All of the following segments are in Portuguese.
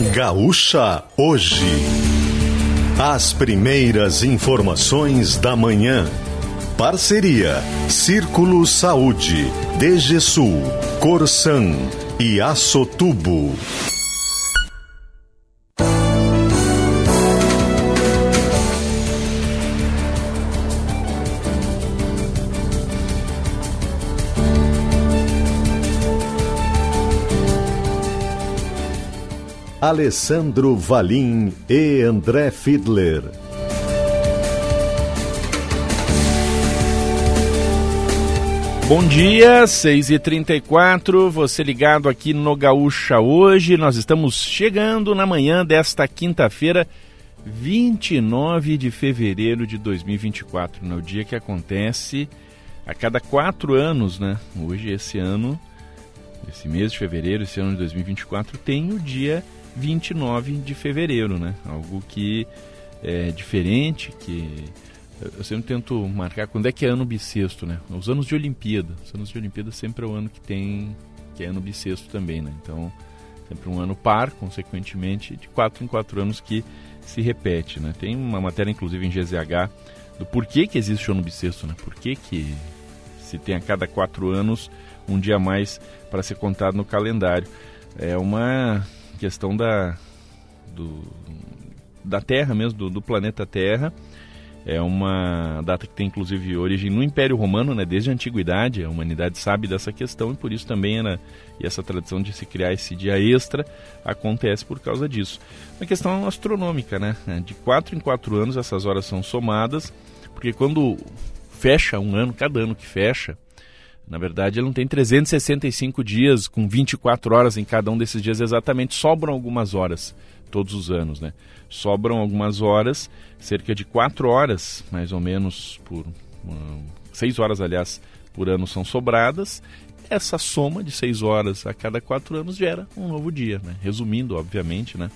Gaúcha Hoje. As primeiras informações da manhã. Parceria Círculo Saúde, DGSul, Corsan e Açotubo. Alessandro Valim e André Fiedler. Bom dia, 6h34, você ligado aqui no Gaúcha hoje. Nós estamos chegando na manhã desta quinta-feira, 29 de fevereiro de 2024, no dia que acontece a cada quatro anos, né? Hoje, esse ano, esse mês de fevereiro, esse ano de 2024, tem o dia 29 de fevereiro, né? Algo que é diferente, que eu sempre tento marcar quando é que é ano bissexto, né? Os anos de Olimpíada. Os anos de Olimpíada sempre é o ano que tem, que é ano bissexto também, né? Então, sempre um ano par, consequentemente, de quatro em quatro anos que se repete, né? Tem uma matéria, inclusive, em GZH do porquê que existe o ano bissexto, né? Por que que se tem a cada quatro anos um dia a mais para ser contado no calendário. É uma questão da, do, da Terra mesmo, do, do, planeta Terra. É uma data que tem inclusive origem no Império Romano, né? desde a antiguidade, a humanidade sabe dessa questão e por isso também era, e essa tradição de se criar esse dia extra acontece por causa disso. Uma questão astronômica, né? De quatro em quatro anos essas horas são somadas, porque quando fecha um ano, cada ano que fecha, na verdade, ele não tem 365 dias com 24 horas em cada um desses dias exatamente. Sobram algumas horas todos os anos, né? Sobram algumas horas, cerca de 4 horas, mais ou menos, por. Um, 6 horas, aliás, por ano são sobradas. Essa soma de 6 horas a cada 4 anos gera um novo dia, né? Resumindo, obviamente, né?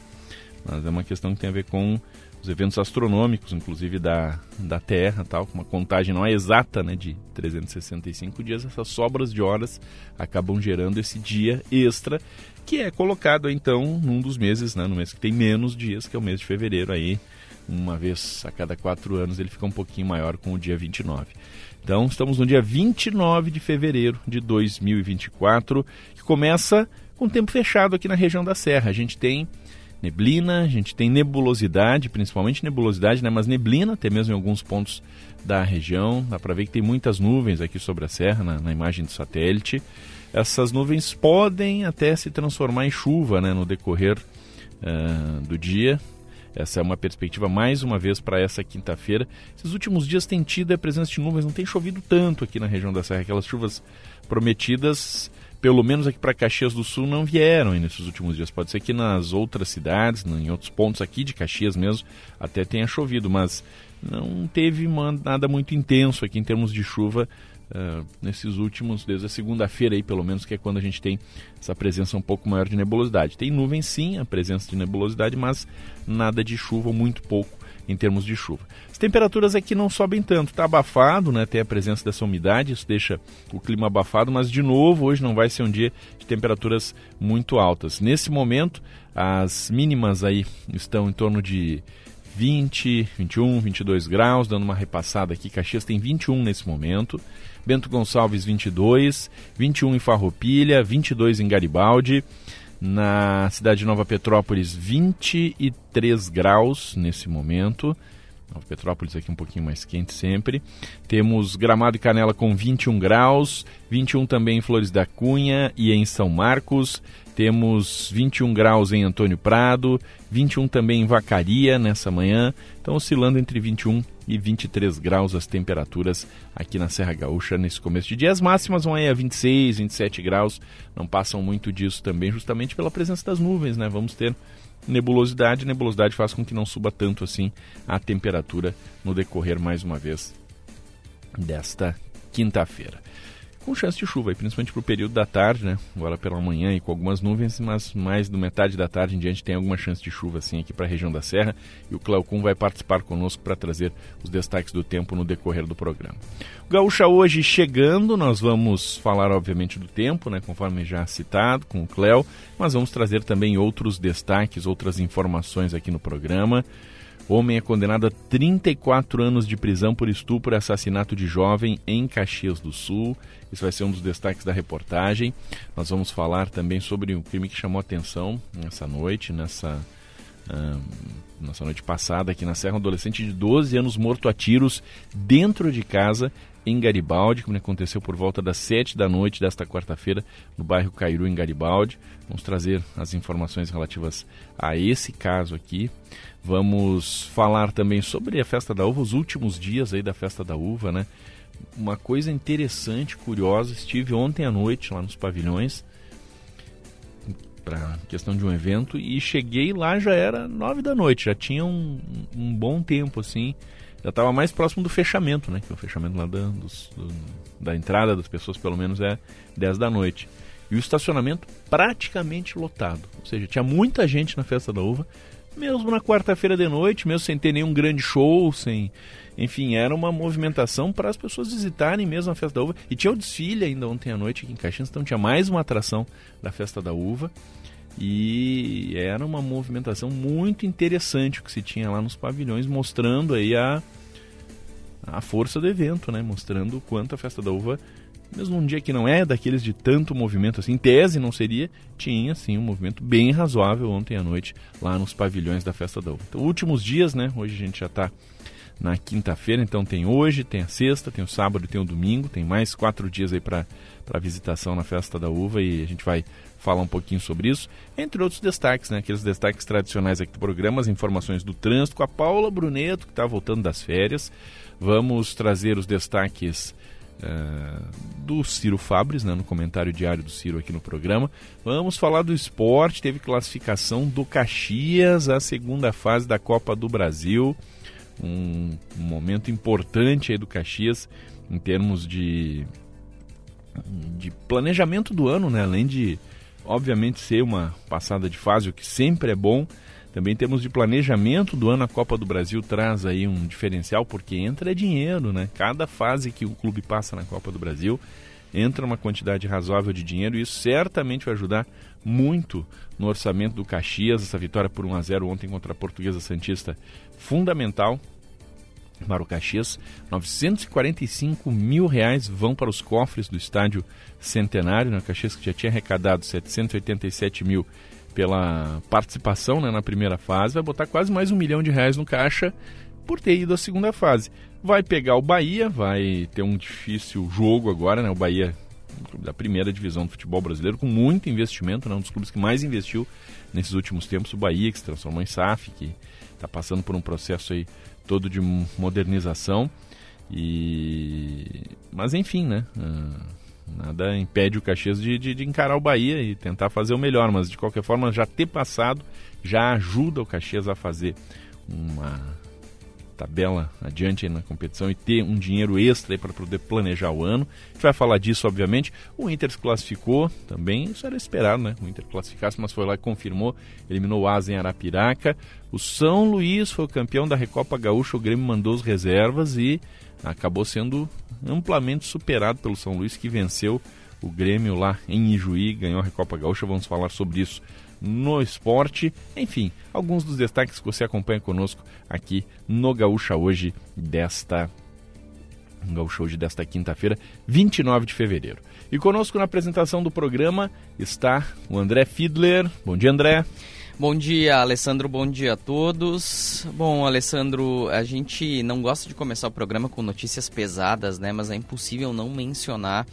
Mas é uma questão que tem a ver com os eventos astronômicos, inclusive da, da Terra, tal, com uma contagem não é exata, né, de 365 dias, essas sobras de horas acabam gerando esse dia extra, que é colocado então num dos meses, né, no mês que tem menos dias, que é o mês de fevereiro aí, uma vez a cada quatro anos ele fica um pouquinho maior com o dia 29. Então estamos no dia 29 de fevereiro de 2024, que começa com tempo fechado aqui na região da Serra. A gente tem neblina, a gente tem nebulosidade, principalmente nebulosidade, né, mas neblina até mesmo em alguns pontos da região. Dá para ver que tem muitas nuvens aqui sobre a serra na, na, imagem do satélite. Essas nuvens podem até se transformar em chuva né, no decorrer uh, do dia. Essa é uma perspectiva mais uma vez para essa quinta-feira. Esses últimos dias tem tido a presença de nuvens, não tem chovido tanto aqui na região da serra. Aquelas chuvas prometidas pelo menos aqui para Caxias do Sul, não vieram nesses últimos dias. Pode ser que nas outras cidades, em outros pontos aqui de Caxias mesmo, até tenha chovido, mas não teve nada muito intenso aqui em termos de chuva uh, nesses últimos, desde a segunda-feira aí, pelo menos, que é quando a gente tem essa presença um pouco maior de nebulosidade. Tem nuvem sim, a presença de nebulosidade, mas nada de chuva, muito pouco em termos de chuva. As temperaturas aqui não sobem tanto, está abafado, né? Tem a presença dessa umidade, isso deixa o clima abafado, mas de novo hoje não vai ser um dia de temperaturas muito altas. Nesse momento, as mínimas aí estão em torno de 20, 21, 22 graus, dando uma repassada aqui. Caxias tem 21 nesse momento. Bento Gonçalves 22, 21 em Farroupilha, 22 em Garibaldi. Na cidade de Nova Petrópolis, 23 graus nesse momento. Nova Petrópolis aqui um pouquinho mais quente sempre. Temos Gramado e Canela com 21 graus, 21 também em Flores da Cunha e em São Marcos. Temos 21 graus em Antônio Prado, 21 também em Vacaria nessa manhã. Então oscilando entre 21 e 23 graus as temperaturas aqui na Serra Gaúcha nesse começo de dia. As máximas vão aí a 26, 27 graus, não passam muito disso também, justamente pela presença das nuvens, né? Vamos ter nebulosidade. Nebulosidade faz com que não suba tanto assim a temperatura no decorrer, mais uma vez, desta quinta-feira. Com chance de chuva, principalmente para o período da tarde, né? Agora pela manhã e com algumas nuvens, mas mais do metade da tarde em diante tem alguma chance de chuva assim aqui para a região da Serra. E o Cleocum vai participar conosco para trazer os destaques do tempo no decorrer do programa. O Gaúcha hoje chegando, nós vamos falar obviamente do tempo, né? Conforme já citado com o Cleo, mas vamos trazer também outros destaques, outras informações aqui no programa. Homem é condenado a 34 anos de prisão por estupro e assassinato de jovem em Caxias do Sul. Isso vai ser um dos destaques da reportagem. Nós vamos falar também sobre um crime que chamou atenção nessa noite, nessa, uh, nessa noite passada aqui na Serra. Um adolescente de 12 anos morto a tiros dentro de casa em Garibaldi, como aconteceu por volta das 7 da noite desta quarta-feira no bairro Cairu, em Garibaldi. Vamos trazer as informações relativas a esse caso aqui. Vamos falar também sobre a festa da uva, os últimos dias aí da festa da uva, né? Uma coisa interessante, curiosa, estive ontem à noite lá nos pavilhões para questão de um evento e cheguei lá já era nove da noite, já tinha um, um bom tempo assim, já estava mais próximo do fechamento, né? Que o fechamento lá da, dos, do, da entrada das pessoas pelo menos é dez da noite e o estacionamento praticamente lotado, ou seja, tinha muita gente na festa da uva mesmo na quarta-feira de noite, mesmo sem ter nenhum grande show, sem. Enfim, era uma movimentação para as pessoas visitarem mesmo a Festa da Uva. E tinha o desfile ainda ontem à noite aqui em Caxias, então tinha mais uma atração da Festa da Uva. E era uma movimentação muito interessante que se tinha lá nos pavilhões, mostrando aí a, a força do evento, né? Mostrando o quanto a Festa da Uva mesmo um dia que não é daqueles de tanto movimento assim, em tese não seria, tinha sim um movimento bem razoável ontem à noite lá nos pavilhões da Festa da Uva. Então, últimos dias, né? Hoje a gente já está na quinta-feira, então tem hoje, tem a sexta, tem o sábado tem o domingo, tem mais quatro dias aí para visitação na Festa da Uva e a gente vai falar um pouquinho sobre isso, entre outros destaques, né? Aqueles destaques tradicionais aqui do programa, as informações do trânsito com a Paula Bruneto, que está voltando das férias. Vamos trazer os destaques uh, do Ciro Fabres, né, no comentário diário do Ciro aqui no programa. Vamos falar do esporte, teve classificação do Caxias, a segunda fase da Copa do Brasil. Um, um momento importante aí do Caxias em termos de, de planejamento do ano, né? além de, obviamente, ser uma passada de fase, o que sempre é bom também temos de planejamento do ano a Copa do Brasil traz aí um diferencial porque entra dinheiro, né? Cada fase que o clube passa na Copa do Brasil entra uma quantidade razoável de dinheiro e isso certamente vai ajudar muito no orçamento do Caxias. Essa vitória por 1 a 0 ontem contra a Portuguesa Santista fundamental para o Caxias. 945 mil reais vão para os cofres do estádio Centenário. Né? O Caxias que já tinha arrecadado 787 mil pela participação né, na primeira fase, vai botar quase mais um milhão de reais no caixa por ter ido à segunda fase. Vai pegar o Bahia, vai ter um difícil jogo agora, né? O Bahia da primeira divisão do futebol brasileiro, com muito investimento, né? um dos clubes que mais investiu nesses últimos tempos, o Bahia, que se transformou em SAF, que está passando por um processo aí todo de modernização. E... Mas enfim, né? Uh Nada impede o Caxias de, de, de, encarar o Bahia e tentar fazer o melhor, mas de qualquer forma já ter passado já ajuda o Caxias a fazer uma tabela adiante na competição e ter um dinheiro extra para poder planejar o ano. A gente vai falar disso, obviamente. O Inter se classificou também, isso era esperado, né? O Inter classificasse, mas foi lá e confirmou, eliminou o Asa em Arapiraca. O São Luís foi o campeão da Recopa Gaúcha, o Grêmio mandou as reservas e acabou sendo amplamente superado pelo São Luís, que venceu o Grêmio lá em Ijuí, ganhou a Recopa Gaúcha. Vamos falar sobre isso no esporte. Enfim, alguns dos destaques que você acompanha conosco aqui no Gaúcha hoje desta Gaúcha hoje desta quinta-feira, 29 de fevereiro. E conosco na apresentação do programa está o André Fiedler. Bom dia, André. Bom dia, Alessandro. Bom dia a todos. Bom, Alessandro, a gente não gosta de começar o programa com notícias pesadas, né? Mas é impossível não mencionar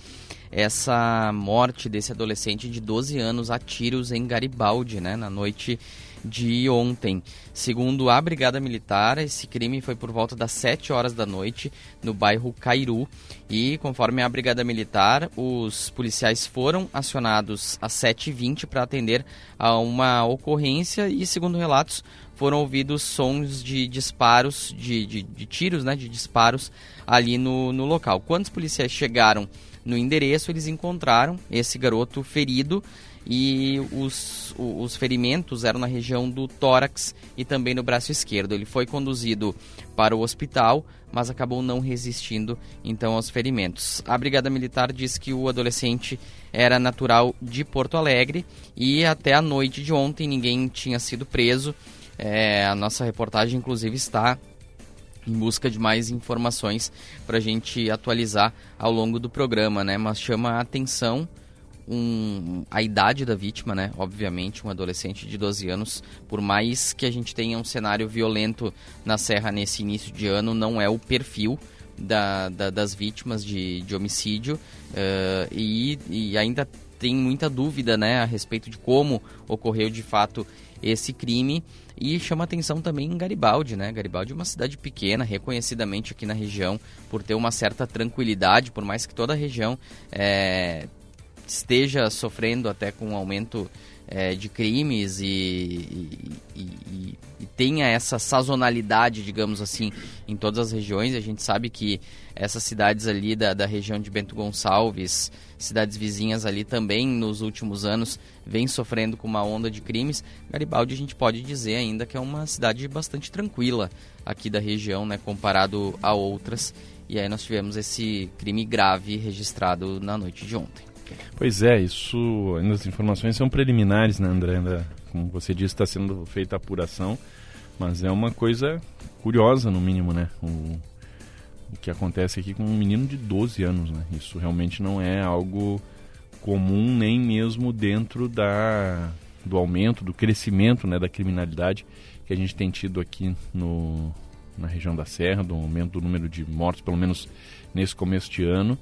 essa morte desse adolescente de 12 anos a tiros em Garibaldi, né? Na noite de ontem. Segundo a Brigada Militar, esse crime foi por volta das 7 horas da noite no bairro Cairu. E, conforme a Brigada Militar, os policiais foram acionados às 7h20 para atender a uma ocorrência e, segundo relatos, foram ouvidos sons de disparos, de, de, de tiros, né, de disparos ali no, no local. Quando os policiais chegaram no endereço, eles encontraram esse garoto ferido e os, os ferimentos eram na região do tórax e também no braço esquerdo. Ele foi conduzido para o hospital, mas acabou não resistindo então aos ferimentos. A Brigada Militar diz que o adolescente era natural de Porto Alegre e até a noite de ontem ninguém tinha sido preso. É, a nossa reportagem, inclusive, está em busca de mais informações para a gente atualizar ao longo do programa, né? Mas chama a atenção um, a idade da vítima, né? Obviamente, um adolescente de 12 anos, por mais que a gente tenha um cenário violento na Serra nesse início de ano, não é o perfil da, da, das vítimas de, de homicídio uh, e, e ainda tem muita dúvida né, a respeito de como ocorreu de fato esse crime e chama atenção também em Garibaldi, né? Garibaldi é uma cidade pequena, reconhecidamente aqui na região, por ter uma certa tranquilidade, por mais que toda a região é, esteja sofrendo até com um aumento é, de crimes e, e, e, e, tenha essa sazonalidade, digamos assim, em todas as regiões. A gente sabe que essas cidades ali da, da região de Bento Gonçalves, cidades vizinhas ali também nos últimos anos vem sofrendo com uma onda de crimes. Garibaldi a gente pode dizer ainda que é uma cidade bastante tranquila aqui da região, né, comparado a outras. E aí nós tivemos esse crime grave registrado na noite de ontem. Pois é, isso, ainda as informações são preliminares, né, André? Ainda, como você disse, está sendo feita a apuração, mas é uma coisa curiosa, no mínimo, né? O, o que acontece aqui com um menino de 12 anos, né? Isso realmente não é algo comum, nem mesmo dentro da, do aumento, do crescimento né, da criminalidade que a gente tem tido aqui no, na região da Serra, do aumento do número de mortos, pelo menos nesse começo de ano.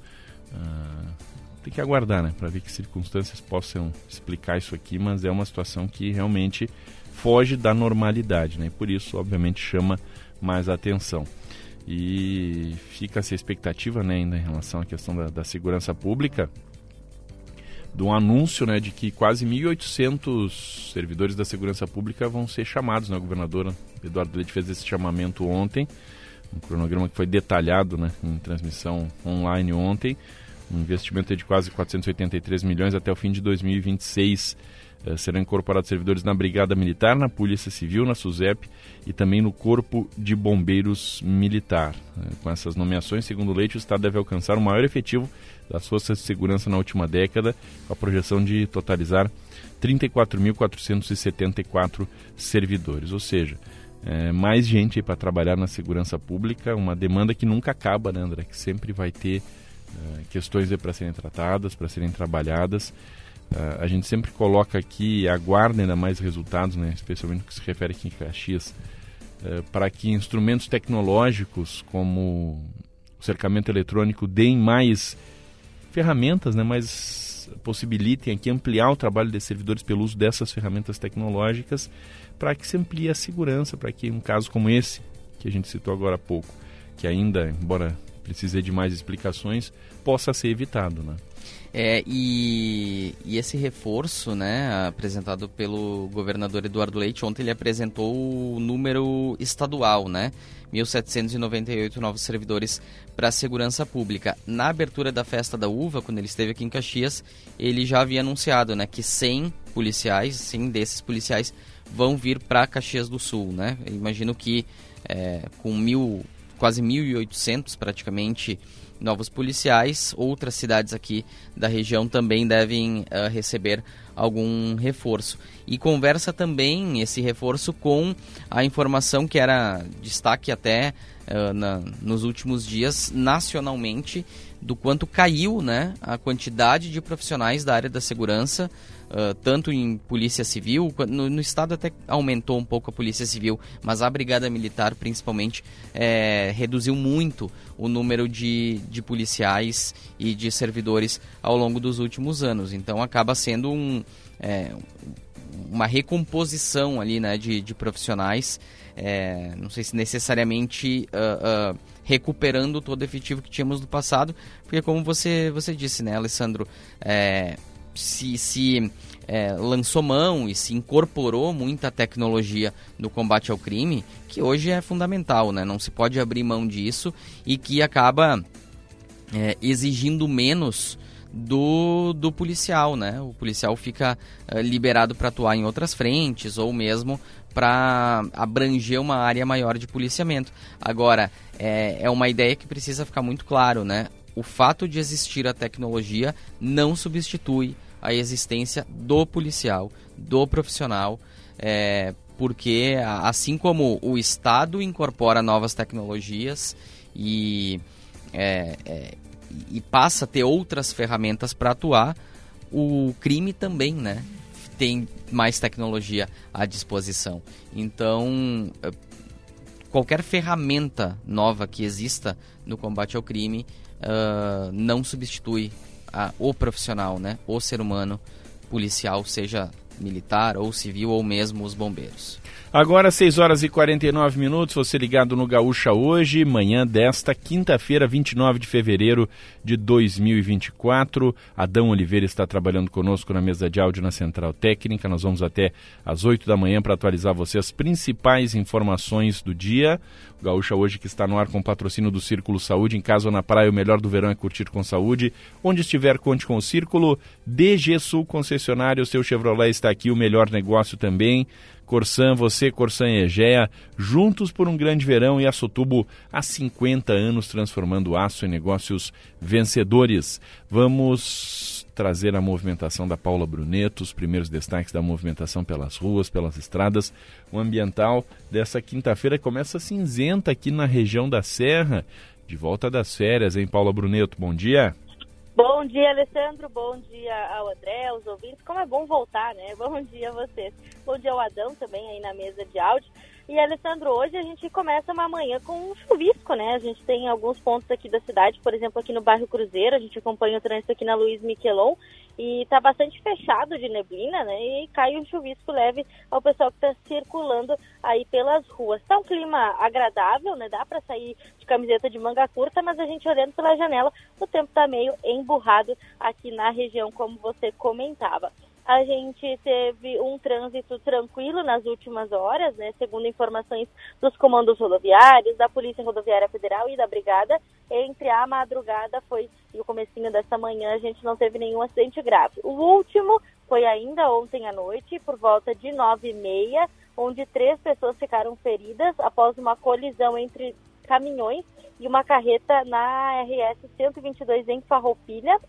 Uh, tem que aguardar, né, para ver que circunstâncias possam explicar isso aqui, mas é uma situação que realmente foge da normalidade, né? E por isso, obviamente, chama mais atenção. E fica-se a expectativa, né, ainda em relação à questão da, da segurança pública, de um anúncio, né, de que quase 1.800 servidores da segurança pública vão ser chamados, né? O governador Eduardo Leite fez esse chamamento ontem, um cronograma que foi detalhado, né, em transmissão online ontem um investimento de quase 483 milhões até o fim de 2026. Eh, serão incorporados servidores na Brigada Militar, na Polícia Civil, na SUSEP e também no Corpo de Bombeiros Militar. Eh, com essas nomeações, segundo Leite, o Estado deve alcançar o maior efetivo das forças de segurança na última década, com a projeção de totalizar 34.474 servidores. Ou seja, é, mais gente para trabalhar na segurança pública, uma demanda que nunca acaba, né, André? Que sempre vai ter é, questões para serem tratadas, para serem trabalhadas. Uh, a gente sempre coloca aqui aguarda ainda mais resultados, né, especialmente no que se refere aqui em Caxias, uh, para que instrumentos tecnológicos como o cercamento eletrônico deem mais ferramentas, né, mais possibilitem aqui ampliar o trabalho de servidores pelo uso dessas ferramentas tecnológicas para que se amplie a segurança, para que um caso como esse, que a gente citou agora há pouco, que ainda, embora precise de mais explicações, possa ser evitado, né? É, e, e, esse reforço, né, apresentado pelo governador Eduardo Leite, ontem ele apresentou o número estadual, né, 1.798 novos servidores para a segurança pública. Na abertura da festa da uva, quando ele esteve aqui em Caxias, ele já havia anunciado, né, que 100 policiais, 100 desses policiais vão vir para Caxias do Sul, né. Eu imagino que é, com mil quase 1.800 praticamente novos policiais. Outras cidades aqui da região também devem uh, receber algum reforço. E conversa também esse reforço com a informação que era destaque até uh, na, nos últimos dias nacionalmente do quanto caiu né, a quantidade de profissionais da área da segurança uh, tanto em polícia civil, no, no, estado até aumentou um pouco a polícia civil, mas a brigada militar principalmente é, reduziu muito o número de, de policiais e de servidores ao longo dos últimos anos. Então acaba sendo um, é, uma recomposição ali né, de, de profissionais, é, não sei se necessariamente uh, uh, recuperando todo o efetivo que tínhamos no passado, porque como você, você disse, né, Alessandro, é, se, se é, lançou mão e se incorporou muita tecnologia no combate ao crime, que hoje é fundamental, né? Não se pode abrir mão disso e que acaba é, exigindo menos do, do policial, né? O policial fica uh, liberado para atuar em outras frentes ou mesmo para abranger uma área maior de policiamento. Agora, é, é uma ideia que precisa ficar muito claro, né? O fato de existir a tecnologia não substitui a existência do policial, do profissional, é, porque assim como o Estado incorpora novas tecnologias e é, é, e passa a ter outras ferramentas para atuar, o crime também, né? Tem mais tecnologia à disposição. Então, eh, qualquer ferramenta nova que exista no combate ao crime uh, não substitui a, o profissional, né? O ser humano policial, seja militar ou civil ou mesmo os bombeiros. Agora, 6 horas e 49 minutos, você ligado no Gaúcha hoje, manhã desta quinta-feira, 29 de fevereiro de 2024. Adão Oliveira está trabalhando conosco na mesa de áudio na Central Técnica. Nós vamos até às 8 da manhã para atualizar você as principais informações do dia. O Gaúcha hoje que está no ar com patrocínio do Círculo Saúde. Em casa ou na praia, o melhor do verão é curtir com saúde. Onde estiver, conte com o Círculo. DG Sul Concessionário, seu Chevrolet está aqui, o melhor negócio também. Corsan, você, Corsan Egea, juntos por um grande verão e a Sotubo há 50 anos transformando aço em negócios vencedores. Vamos trazer a movimentação da Paula Bruneto, os primeiros destaques da movimentação pelas ruas, pelas estradas. O ambiental dessa quinta-feira começa cinzenta aqui na região da Serra. De volta das férias, hein, Paula Bruneto? Bom dia. Bom dia, Alessandro. Bom dia ao André, aos ouvintes. Como é bom voltar, né? Bom dia a vocês. Bom dia ao Adão também aí na mesa de áudio. E, Alessandro, hoje a gente começa uma manhã com um chuvisco, né? A gente tem alguns pontos aqui da cidade, por exemplo, aqui no bairro Cruzeiro, a gente acompanha o trânsito aqui na Luiz Miquelon e tá bastante fechado de neblina, né? E cai um chuvisco leve ao pessoal que está circulando aí pelas ruas. Tá um clima agradável, né? Dá para sair de camiseta de manga curta, mas a gente olhando pela janela, o tempo tá meio emburrado aqui na região, como você comentava. A gente teve um trânsito tranquilo nas últimas horas, né? Segundo informações dos comandos rodoviários, da Polícia Rodoviária Federal e da Brigada, entre a madrugada foi e o comecinho dessa manhã a gente não teve nenhum acidente grave. O último foi ainda ontem à noite, por volta de nove e meia, onde três pessoas ficaram feridas após uma colisão entre caminhões e uma carreta na RS 122 em Farroupilha.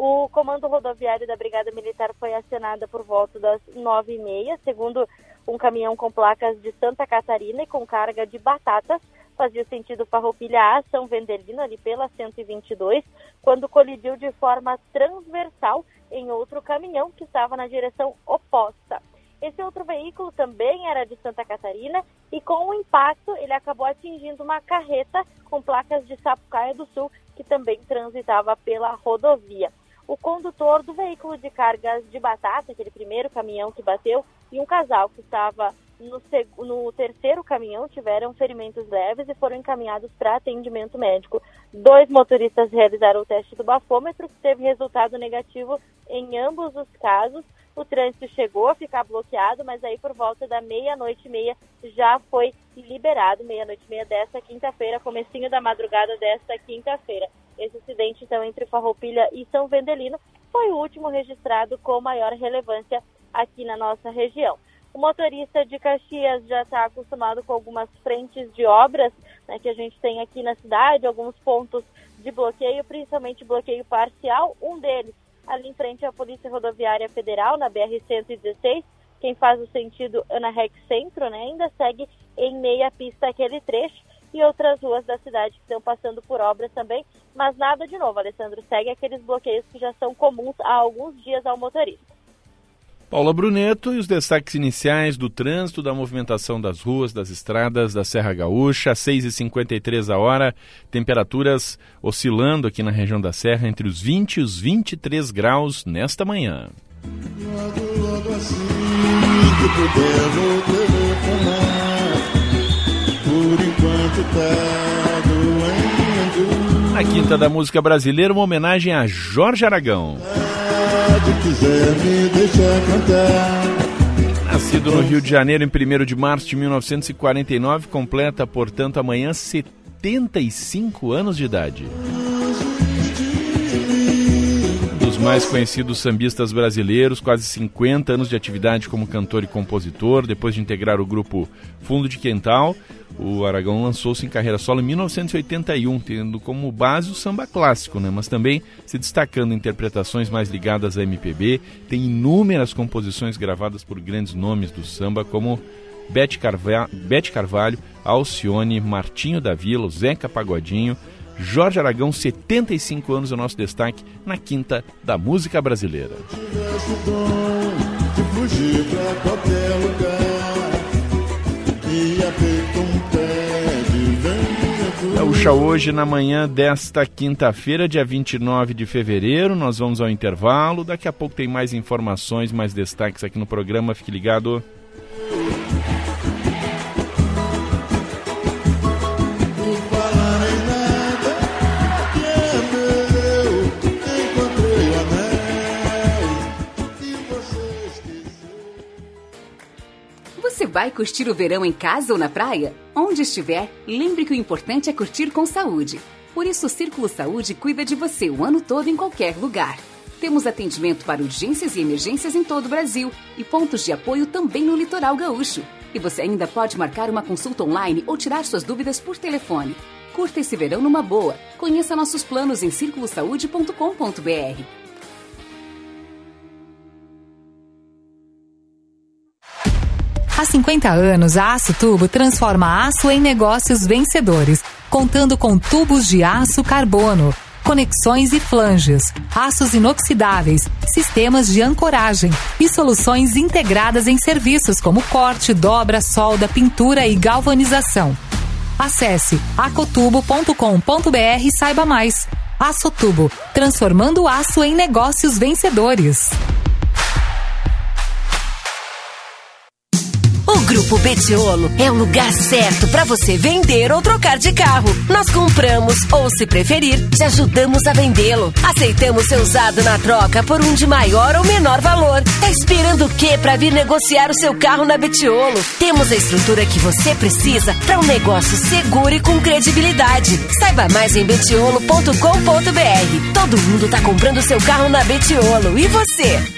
O comando rodoviário da Brigada Militar foi acionado por volta das nove e meia, segundo um caminhão com placas de Santa Catarina e com carga de batatas, fazia sentido Farroupilha a São Vendelino, ali pela 122, quando colidiu de forma transversal em outro caminhão que estava na direção oposta. Esse outro veículo também era de Santa Catarina e com o impacto ele acabou atingindo uma carreta com placas de Sapucaia do Sul que também transitava pela rodovia o condutor do veículo de cargas de batata, aquele primeiro caminhão que bateu, e um casal que estava no, no terceiro caminhão tiveram ferimentos leves e foram encaminhados para atendimento médico. Dois motoristas realizaram o teste do bafômetro, que teve resultado negativo em ambos os casos. O trânsito chegou a ficar bloqueado, mas aí por volta da meia-noite e meia já foi liberado, meia-noite e meia desta quinta-feira, comecinho da madrugada desta quinta-feira. Esse acidente, então, entre Farroupilha e São Vendelino foi o último registrado com maior relevância aqui na nossa região. O motorista de Caxias já está acostumado com algumas frentes de obras né, que a gente tem aqui na cidade, alguns pontos de bloqueio, principalmente bloqueio parcial. Um deles ali em frente à Polícia Rodoviária Federal, na BR-116, quem faz o sentido Ana Rex Centro, né, ainda segue em meia pista aquele trecho e outras ruas da cidade que estão passando por obras também, mas nada de novo, Alessandro, segue aqueles bloqueios que já são comuns há alguns dias ao motorista. Paula Bruneto e os destaques iniciais do trânsito, da movimentação das ruas, das estradas da Serra Gaúcha, 6h53 a hora, temperaturas oscilando aqui na região da Serra entre os 20 e os 23 graus nesta manhã. Logo, logo assim Na Quinta da Música Brasileira, uma homenagem a Jorge Aragão. Nascido no Rio de Janeiro em 1 de março de 1949, completa, portanto, amanhã 75 anos de idade. Mais conhecidos sambistas brasileiros, quase 50 anos de atividade como cantor e compositor. Depois de integrar o grupo Fundo de Quental, o Aragão lançou-se em carreira solo em 1981, tendo como base o samba clássico, né? mas também se destacando em interpretações mais ligadas à MPB. Tem inúmeras composições gravadas por grandes nomes do samba, como Bete Carvalho Alcione, Martinho da Vila, Zeca Pagodinho. Jorge Aragão, 75 anos, é o nosso destaque na quinta da música brasileira. Gaúcha hoje na manhã desta quinta-feira, dia 29 de fevereiro. Nós vamos ao intervalo. Daqui a pouco tem mais informações, mais destaques aqui no programa. Fique ligado. Vai curtir o verão em casa ou na praia? Onde estiver, lembre que o importante é curtir com saúde. Por isso, o Círculo Saúde cuida de você o ano todo em qualquer lugar. Temos atendimento para urgências e emergências em todo o Brasil e pontos de apoio também no litoral gaúcho. E você ainda pode marcar uma consulta online ou tirar suas dúvidas por telefone. Curta esse verão numa boa. Conheça nossos planos em circulosaude.com.br. Há 50 anos, a Aço Tubo transforma aço em negócios vencedores, contando com tubos de aço carbono, conexões e flanges, aços inoxidáveis, sistemas de ancoragem e soluções integradas em serviços como corte, dobra, solda, pintura e galvanização. Acesse acotubo.com.br e saiba mais. Açotubo, transformando aço em negócios vencedores. Grupo Betiolo é o lugar certo para você vender ou trocar de carro. Nós compramos ou, se preferir, te ajudamos a vendê-lo. Aceitamos seu usado na troca por um de maior ou menor valor. Tá esperando o quê para vir negociar o seu carro na Betiolo? Temos a estrutura que você precisa para um negócio seguro e com credibilidade. Saiba mais em betiolo.com.br. Todo mundo tá comprando seu carro na Betiolo. E você?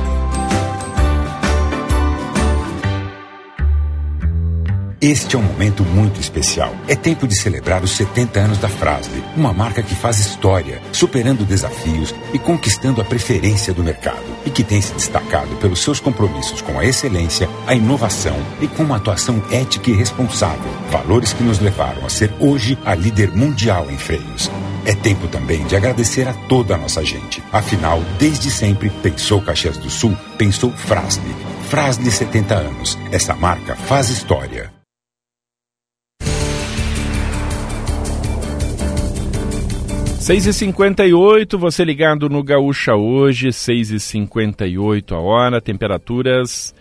Este é um momento muito especial. É tempo de celebrar os 70 anos da Frasle, uma marca que faz história, superando desafios e conquistando a preferência do mercado e que tem se destacado pelos seus compromissos com a excelência, a inovação e com uma atuação ética e responsável, valores que nos levaram a ser hoje a líder mundial em freios. É tempo também de agradecer a toda a nossa gente. Afinal, desde sempre, pensou Caxias do Sul, pensou Frasle. Frasle 70 anos. Essa marca faz história. 6h58, você ligado no Gaúcha hoje, 6h58 a hora, temperaturas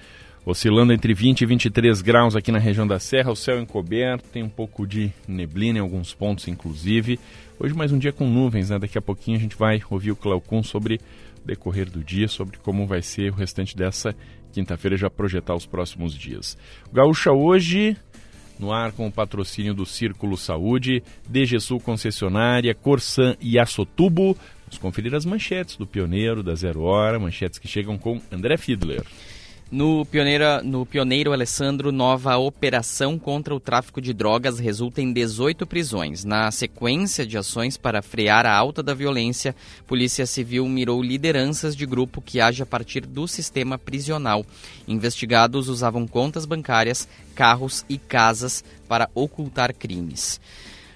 oscilando entre 20 e 23 graus aqui na região da Serra, o céu encoberto, tem um pouco de neblina em alguns pontos, inclusive. Hoje mais um dia com nuvens, né? Daqui a pouquinho a gente vai ouvir o Cleocum sobre o decorrer do dia, sobre como vai ser o restante dessa quinta-feira, já projetar os próximos dias. O Gaúcha hoje no ar com o patrocínio do Círculo Saúde, DGSul Concessionária, Corsan e Açotubo. Vamos conferir as manchetes do Pioneiro, da Zero Hora, manchetes que chegam com André Fiedler. No, pioneira, no Pioneiro Alessandro, nova operação contra o tráfico de drogas resulta em 18 prisões. Na sequência de ações para frear a alta da violência, Polícia Civil mirou lideranças de grupo que age a partir do sistema prisional. Investigados usavam contas bancárias, carros e casas para ocultar crimes.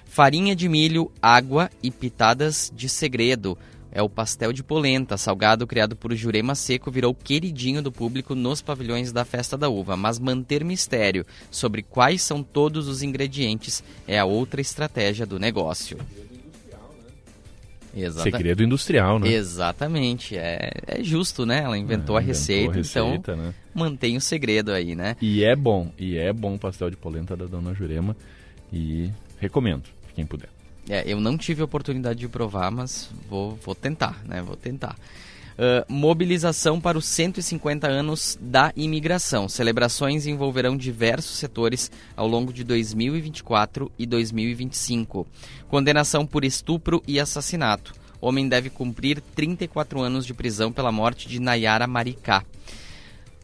Farinha de milho, água e pitadas de segredo é o pastel de polenta, salgado criado por Jurema Seco, virou queridinho do público nos pavilhões da Festa da Uva. Mas manter mistério sobre quais são todos os ingredientes é a outra estratégia do negócio. Exata... Segredo industrial, né? Exatamente. É, é justo, né? Ela inventou, é, a, receita, a, receita, então né? mantém o segredo aí, né? E é bom, e é bom o pastel de polenta da Dona Jurema e recomendo, quem puder. É, eu não tive a oportunidade de provar, mas vou, vou tentar, né? Vou tentar. Uh, mobilização para os 150 anos da imigração. Celebrações envolverão diversos setores ao longo de 2024 e 2025. Condenação por estupro e assassinato. Homem deve cumprir 34 anos de prisão pela morte de Nayara Maricá.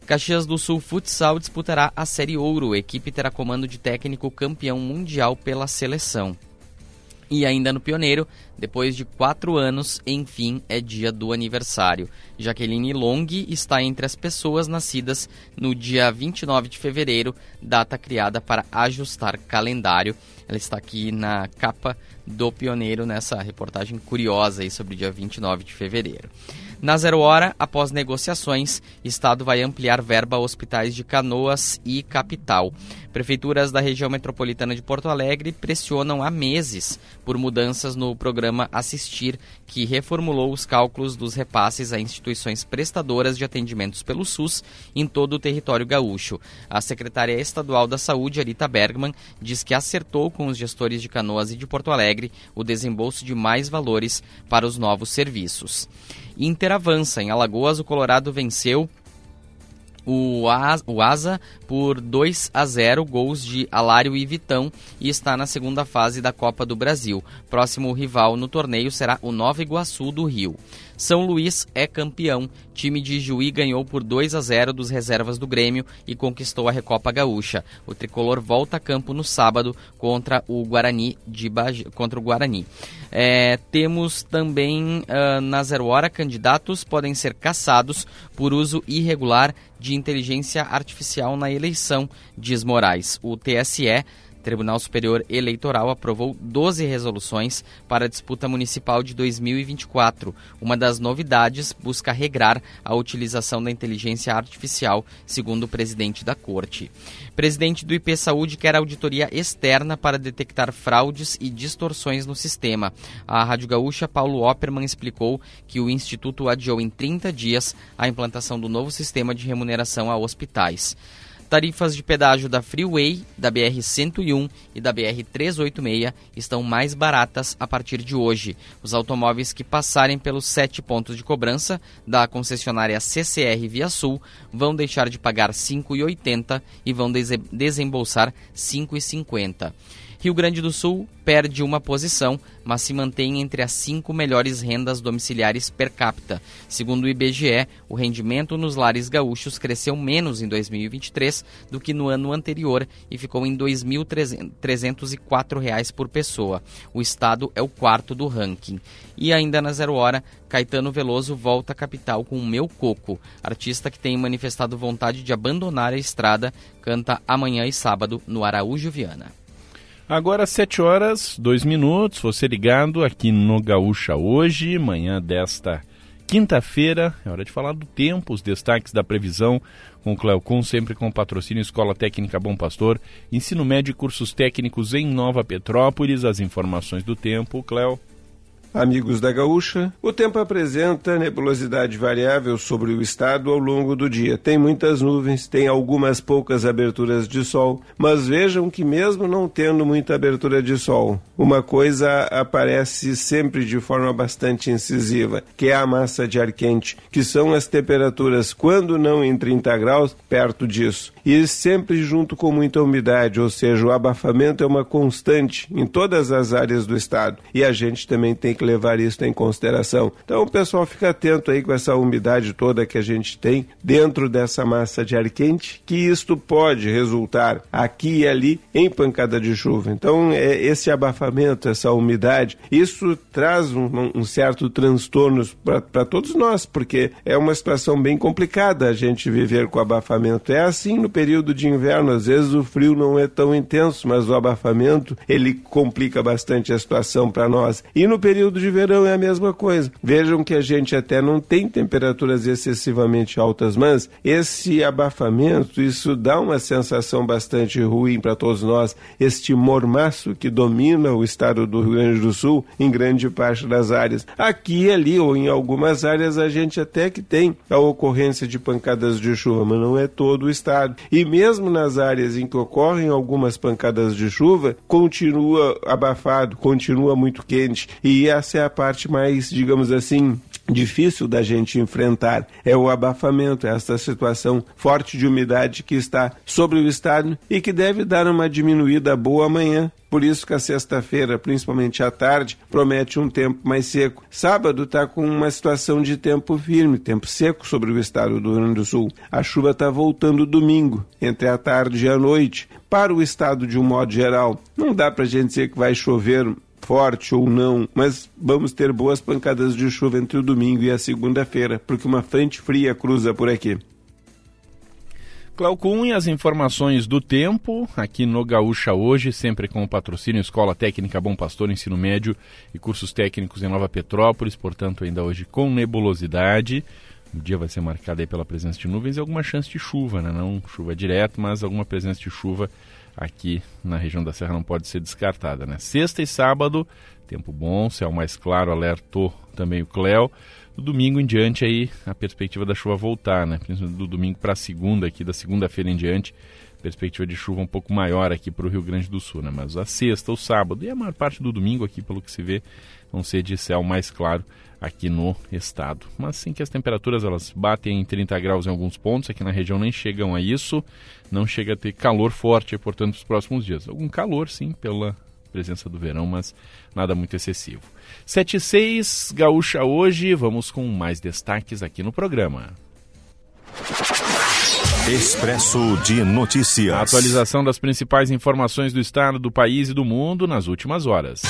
Caxias do Sul Futsal disputará a Série Ouro. A equipe terá comando de técnico campeão mundial pela seleção. E ainda no Pioneiro, depois de quatro anos, enfim, é dia do aniversário. Jaqueline Long está entre as pessoas nascidas no dia 29 de fevereiro, data criada para ajustar calendário. Ela está aqui na capa do Pioneiro nessa reportagem curiosa aí sobre o dia 29 de fevereiro. Na zero hora, após negociações, Estado vai ampliar verba a hospitais de Canoas e Capital. Prefeituras da região metropolitana de Porto Alegre pressionam há meses por mudanças no programa Assistir, que reformulou os cálculos dos repasses a instituições prestadoras de atendimentos pelo SUS em todo o território gaúcho. A secretária estadual da Saúde, Arita Bergman, diz que acertou com os gestores de Canoas e de Porto Alegre o desembolso de mais valores para os novos serviços. Inter avança. Em Alagoas, o Colorado venceu o, Asa por 2 a 0, gols de Alário e Vitão, e está na segunda fase da Copa do Brasil. Próximo rival no torneio será o Nova Iguaçu do Rio. São Luís é campeão. Time de Juí ganhou por 2 a 0 dos reservas do Grêmio e conquistou a Recopa Gaúcha. O tricolor volta a campo no sábado contra o Guarani de contra o Guarani. É, temos também uh, na Zero Hora candidatos podem ser caçados por uso irregular de inteligência artificial na eleição, diz Moraes. O TSE Tribunal Superior Eleitoral aprovou 12 resoluções para a disputa municipal de 2024. Uma das novidades busca regrar a utilização da inteligência artificial, segundo o presidente da Corte. Presidente do IP Saúde quer auditoria externa para detectar fraudes e distorções no sistema. A Rádio Gaúcha, Paulo Opperman, explicou que o Instituto adiou em 30 dias a implantação do novo sistema de remuneração a hospitais. Tarifas de pedágio da Freeway, da BR-101 e da BR-386 estão mais baratas a partir de hoje. Os automóveis que passarem pelos sete pontos de cobrança da concessionária CCR Via Sul vão deixar de pagar R$ 5,80 e vão desembolsar R$ 5,50. Rio Grande do Sul perde uma posição, mas se mantém entre as cinco melhores rendas domiciliares per capita. Segundo o IBGE, o rendimento nos lares gaúchos cresceu menos em 2023 do que no ano anterior e ficou em R$ 2.304 por pessoa. O estado é o quarto do ranking. E ainda na zero hora, Caetano Veloso volta à capital com o Meu Coco. Artista que tem manifestado vontade de abandonar a estrada, canta amanhã e sábado no Araújo Viana. Agora, 7 horas, 2 minutos, você ligado aqui no Gaúcha hoje, manhã desta quinta-feira. É hora de falar do tempo, os destaques da previsão com o Cleocum, sempre com patrocínio Escola Técnica Bom Pastor, ensino médio e cursos técnicos em Nova Petrópolis. As informações do tempo, Cleo. Amigos da Gaúcha, o tempo apresenta nebulosidade variável sobre o estado ao longo do dia. Tem muitas nuvens, tem algumas poucas aberturas de sol, mas vejam que, mesmo não tendo muita abertura de sol, uma coisa aparece sempre de forma bastante incisiva, que é a massa de ar quente, que são as temperaturas, quando não em 30 graus, perto disso. E sempre junto com muita umidade, ou seja, o abafamento é uma constante em todas as áreas do estado. E a gente também tem que que levar isso em consideração. Então o pessoal fica atento aí com essa umidade toda que a gente tem dentro dessa massa de ar quente, que isto pode resultar aqui e ali em pancada de chuva. Então é, esse abafamento, essa umidade, isso traz um, um certo transtorno para todos nós, porque é uma situação bem complicada a gente viver com abafamento. É assim no período de inverno, às vezes o frio não é tão intenso, mas o abafamento ele complica bastante a situação para nós. E no período de verão é a mesma coisa. Vejam que a gente até não tem temperaturas excessivamente altas, mas esse abafamento, isso dá uma sensação bastante ruim para todos nós. Este mormaço que domina o estado do Rio Grande do Sul em grande parte das áreas. Aqui, ali ou em algumas áreas a gente até que tem a ocorrência de pancadas de chuva, mas não é todo o estado. E mesmo nas áreas em que ocorrem algumas pancadas de chuva, continua abafado, continua muito quente. E essa é a parte mais, digamos assim, difícil da gente enfrentar é o abafamento, essa situação forte de umidade que está sobre o estado e que deve dar uma diminuída boa amanhã. Por isso que a sexta-feira, principalmente à tarde, promete um tempo mais seco. Sábado está com uma situação de tempo firme, tempo seco sobre o estado do Rio Grande do Sul. A chuva está voltando domingo, entre a tarde e a noite. Para o estado de um modo geral, não dá para a gente dizer que vai chover forte ou não, mas vamos ter boas pancadas de chuva entre o domingo e a segunda-feira, porque uma frente fria cruza por aqui. Cunha, as informações do tempo aqui no Gaúcha hoje, sempre com o patrocínio Escola Técnica Bom Pastor, Ensino Médio e cursos técnicos em Nova Petrópolis, portanto, ainda hoje com nebulosidade. O dia vai ser marcado pela presença de nuvens e alguma chance de chuva, né? Não chuva direto, mas alguma presença de chuva aqui na região da Serra não pode ser descartada, né? Sexta e sábado, tempo bom, céu mais claro, alertou também o Cléo. Do domingo em diante aí a perspectiva da chuva voltar, né? Principalmente do domingo para segunda aqui, da segunda-feira em diante, perspectiva de chuva um pouco maior aqui para o Rio Grande do Sul, né? Mas a sexta, o sábado e a maior parte do domingo aqui, pelo que se vê, vão ser de céu mais claro aqui no estado. Mas sim que as temperaturas elas batem em 30 graus em alguns pontos, aqui na região nem chegam a isso, não chega a ter calor forte, portanto, nos próximos dias. Algum calor, sim, pela presença do verão, mas nada muito excessivo. 7 e 6, Gaúcha hoje, vamos com mais destaques aqui no programa. Expresso de Notícias. A atualização das principais informações do estado, do país e do mundo nas últimas horas.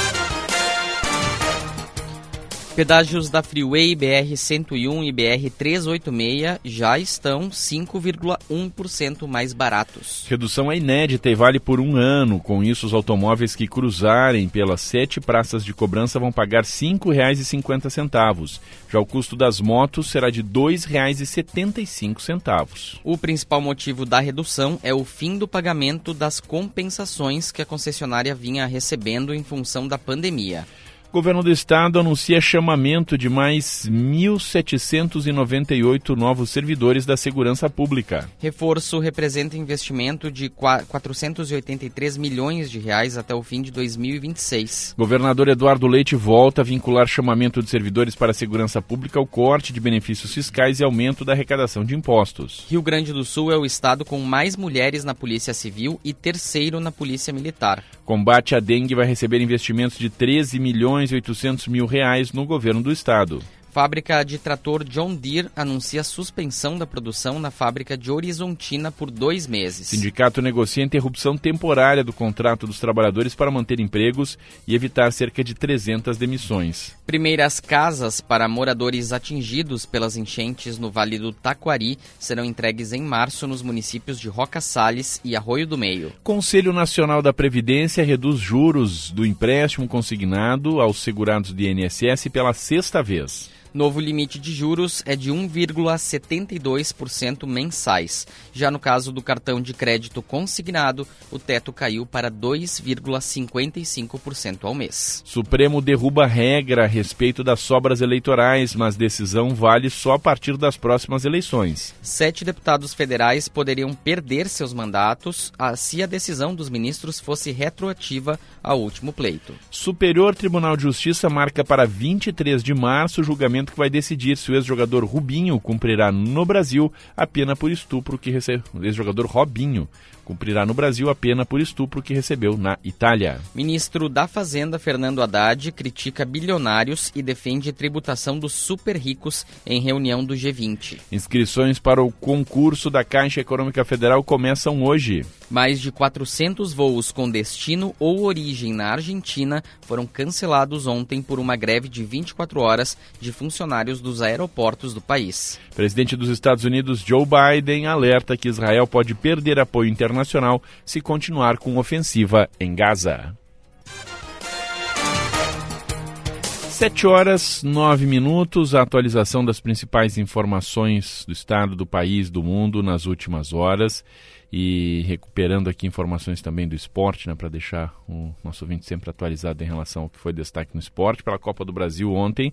Pedágios da Freeway BR-101 e BR-386 já estão 5,1% mais baratos. Redução é inédita e vale por um ano. Com isso, os automóveis que cruzarem pelas sete praças de cobrança vão pagar R$ 5,50. Já o custo das motos será de R$ 2,75. O principal motivo da redução é o fim do pagamento das compensações que a concessionária vinha recebendo em função da pandemia. O governo do estado anuncia chamamento de mais 1.798 novos servidores da segurança pública. Reforço representa investimento de 483 milhões de reais até o fim de 2026. Governador Eduardo Leite volta a vincular chamamento de servidores para a segurança pública ao corte de benefícios fiscais e aumento da arrecadação de impostos. Rio Grande do Sul é o estado com mais mulheres na Polícia Civil e terceiro na Polícia Militar. Combate à dengue vai receber investimentos de 13 milhões e 800 mil reais no governo do estado. Fábrica de trator John Deere anuncia suspensão da produção na fábrica de Horizontina por dois meses. Sindicato negocia interrupção temporária do contrato dos trabalhadores para manter empregos e evitar cerca de 300 demissões. Primeiras casas para moradores atingidos pelas enchentes no Vale do Taquari serão entregues em março nos municípios de Roca Salles e Arroio do Meio. Conselho Nacional da Previdência reduz juros do empréstimo consignado aos segurados de INSS pela sexta vez. Novo limite de juros é de 1,72% mensais. Já no caso do cartão de crédito consignado, o teto caiu para 2,55% ao mês. Supremo derruba regra a respeito das sobras eleitorais, mas decisão vale só a partir das próximas eleições. Sete deputados federais poderiam perder seus mandatos se a decisão dos ministros fosse retroativa ao último pleito. Superior Tribunal de Justiça marca para 23 de março o julgamento que vai decidir se o ex-jogador Rubinho cumprirá no Brasil a pena por estupro que recebeu. O ex-jogador Robinho cumprirá no Brasil a pena por estupro que recebeu na Itália. Ministro da Fazenda, Fernando Haddad, critica bilionários e defende tributação dos super ricos em reunião do G20. Inscrições para o concurso da Caixa Econômica Federal começam hoje. Mais de 400 voos com destino ou origem na Argentina foram cancelados ontem por uma greve de 24 horas de funcionários dos aeroportos do país. Presidente dos Estados Unidos Joe Biden alerta que Israel pode perder apoio internacional se continuar com ofensiva em Gaza. 7 horas 9 minutos, a atualização das principais informações do estado, do país, do mundo nas últimas horas e recuperando aqui informações também do esporte, né, para deixar o nosso ouvinte sempre atualizado em relação ao que foi destaque no esporte. Pela Copa do Brasil ontem,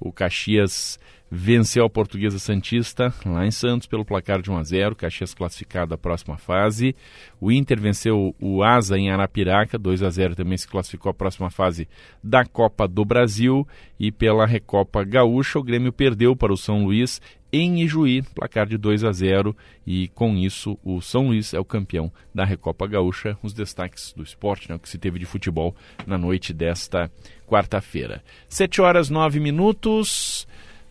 o Caxias venceu a Portuguesa Santista lá em Santos pelo placar de 1 a 0, Caxias classificado à próxima fase. O Inter venceu o Asa em Arapiraca, 2 a 0 também se classificou à próxima fase da Copa do Brasil e pela Recopa Gaúcha o Grêmio perdeu para o São Luís em Ijuí, placar de 2 a 0 e com isso o São Luís é o campeão da Recopa Gaúcha. Os destaques do esporte, né, que se teve de futebol na noite desta quarta-feira. 7 horas 9 minutos.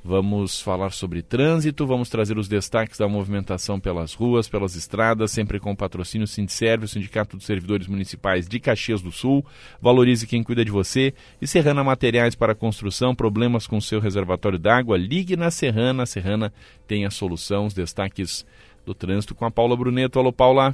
Vamos falar sobre trânsito, vamos trazer os destaques da movimentação pelas ruas, pelas estradas, sempre com o patrocínio Sindserve, Sindicato dos Servidores Municipais de Caxias do Sul. Valorize quem cuida de você. E Serrana Materiais para Construção, problemas com seu reservatório d'água, ligue na Serrana. A Serrana tem a solução, os destaques do trânsito com a Paula Bruneto. Alô, Paula.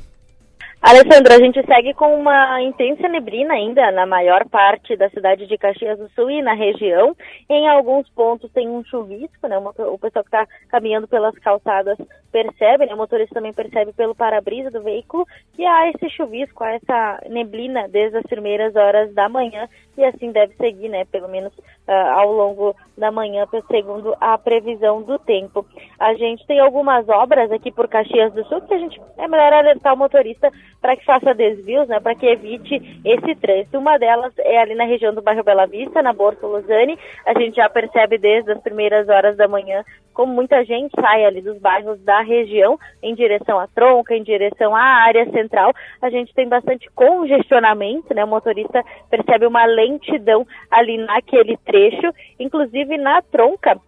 Alessandro, a gente segue com uma intensa neblina ainda na maior parte da cidade de Caxias do Sul e na região. Em alguns pontos tem um chuvisco, né? O pessoal que está caminhando pelas calçadas percebe, né? O motorista também percebe pelo para-brisa do veículo que há esse chuvisco, há essa neblina desde as primeiras horas da manhã e assim deve seguir, né? Pelo menos uh, ao longo da manhã, segundo a previsão do tempo. A gente tem algumas obras aqui por Caxias do Sul que a gente é melhor alertar o motorista para que faça desvios, né? Para que evite esse trânsito. Uma delas é ali na região do bairro Bela Vista, na Borso Luzani. A gente já percebe desde as primeiras horas da manhã como muita gente sai ali dos bairros da região em direção à tronca, em direção à área central. A gente tem bastante congestionamento, né? O motorista percebe uma lentidão ali naquele trecho, inclusive na tronca.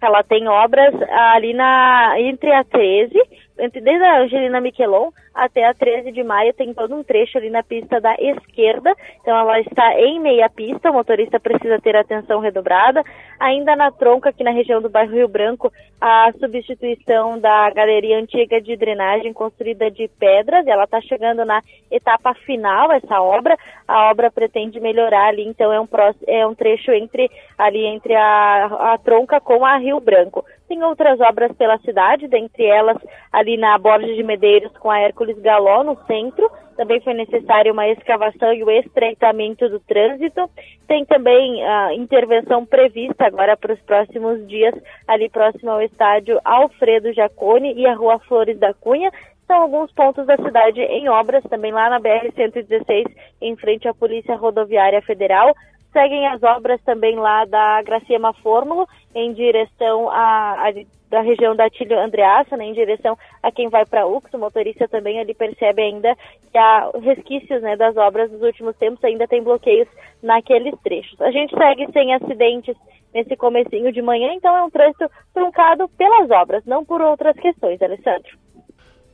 Ela tem obras ali na entre a 13 desde a Angelina Miquelon até a 13 de maio, tem todo um trecho ali na pista da esquerda. Então ela está em meia pista, o motorista precisa ter atenção redobrada. Ainda na tronca, aqui na região do bairro Rio Branco, a substituição da galeria antiga de drenagem construída de pedras. Ela está chegando na etapa final, essa obra. A obra pretende melhorar ali, então é um, é um trecho entre ali entre a, a tronca com a Rio Branco. Tem outras obras pela cidade, dentre elas ali na Borges de Medeiros com a Hércules Galó no centro. Também foi necessária uma escavação e o estreitamento do trânsito. Tem também a uh, intervenção prevista agora para os próximos dias ali próximo ao estádio Alfredo Jacone e a Rua Flores da Cunha são alguns pontos da cidade em obras, também lá na BR-116, em frente à Polícia Rodoviária Federal. Seguem as obras também lá da Graciema Fórmula, em direção à, da região da Tílio Andreassa, né, em direção a quem vai para Ux. O motorista também ali percebe ainda que há resquícios né, das obras dos últimos tempos, ainda tem bloqueios naqueles trechos. A gente segue sem acidentes nesse comecinho de manhã, então é um trânsito truncado pelas obras, não por outras questões, Alessandro.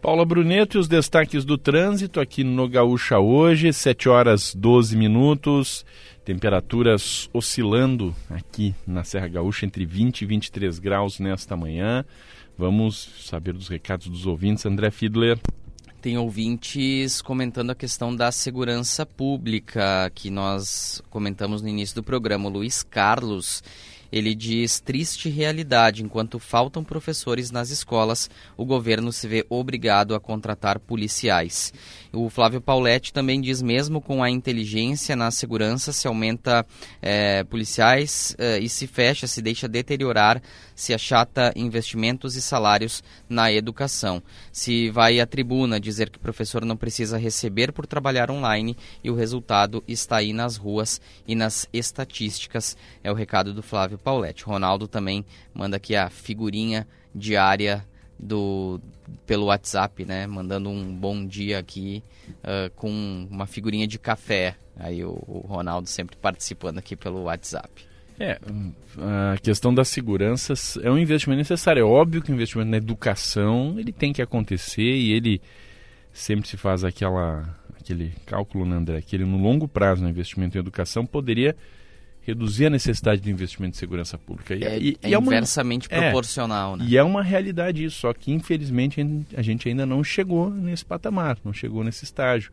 Paula Bruneto e os destaques do trânsito aqui no Gaúcha hoje, 7 horas 12 minutos. Temperaturas oscilando aqui na Serra Gaúcha entre 20 e 23 graus nesta manhã. Vamos saber dos recados dos ouvintes. André Fiedler. Tem ouvintes comentando a questão da segurança pública que nós comentamos no início do programa. O Luiz Carlos ele diz triste realidade, enquanto faltam professores nas escolas, o governo se vê obrigado a contratar policiais. O Flávio Pauletti também diz mesmo com a inteligência na segurança se aumenta é, policiais é, e se fecha, se deixa deteriorar, se achata investimentos e salários na educação. Se vai à tribuna dizer que professor não precisa receber por trabalhar online e o resultado está aí nas ruas e nas estatísticas, é o recado do Flávio Pauletti. Ronaldo também manda aqui a figurinha diária do pelo WhatsApp, né? Mandando um bom dia aqui uh, com uma figurinha de café. Aí o, o, Ronaldo sempre participando aqui pelo WhatsApp. É, a questão das seguranças é um investimento necessário. É óbvio que o investimento na educação ele tem que acontecer e ele sempre se faz aquela, aquele cálculo, né, André? Que ele no longo prazo no investimento em educação poderia reduzir a necessidade de investimento em segurança pública. E, é, e, é, é inversamente uma, proporcional, é, né? E é uma realidade isso, só que infelizmente a gente ainda não chegou nesse patamar, não chegou nesse estágio.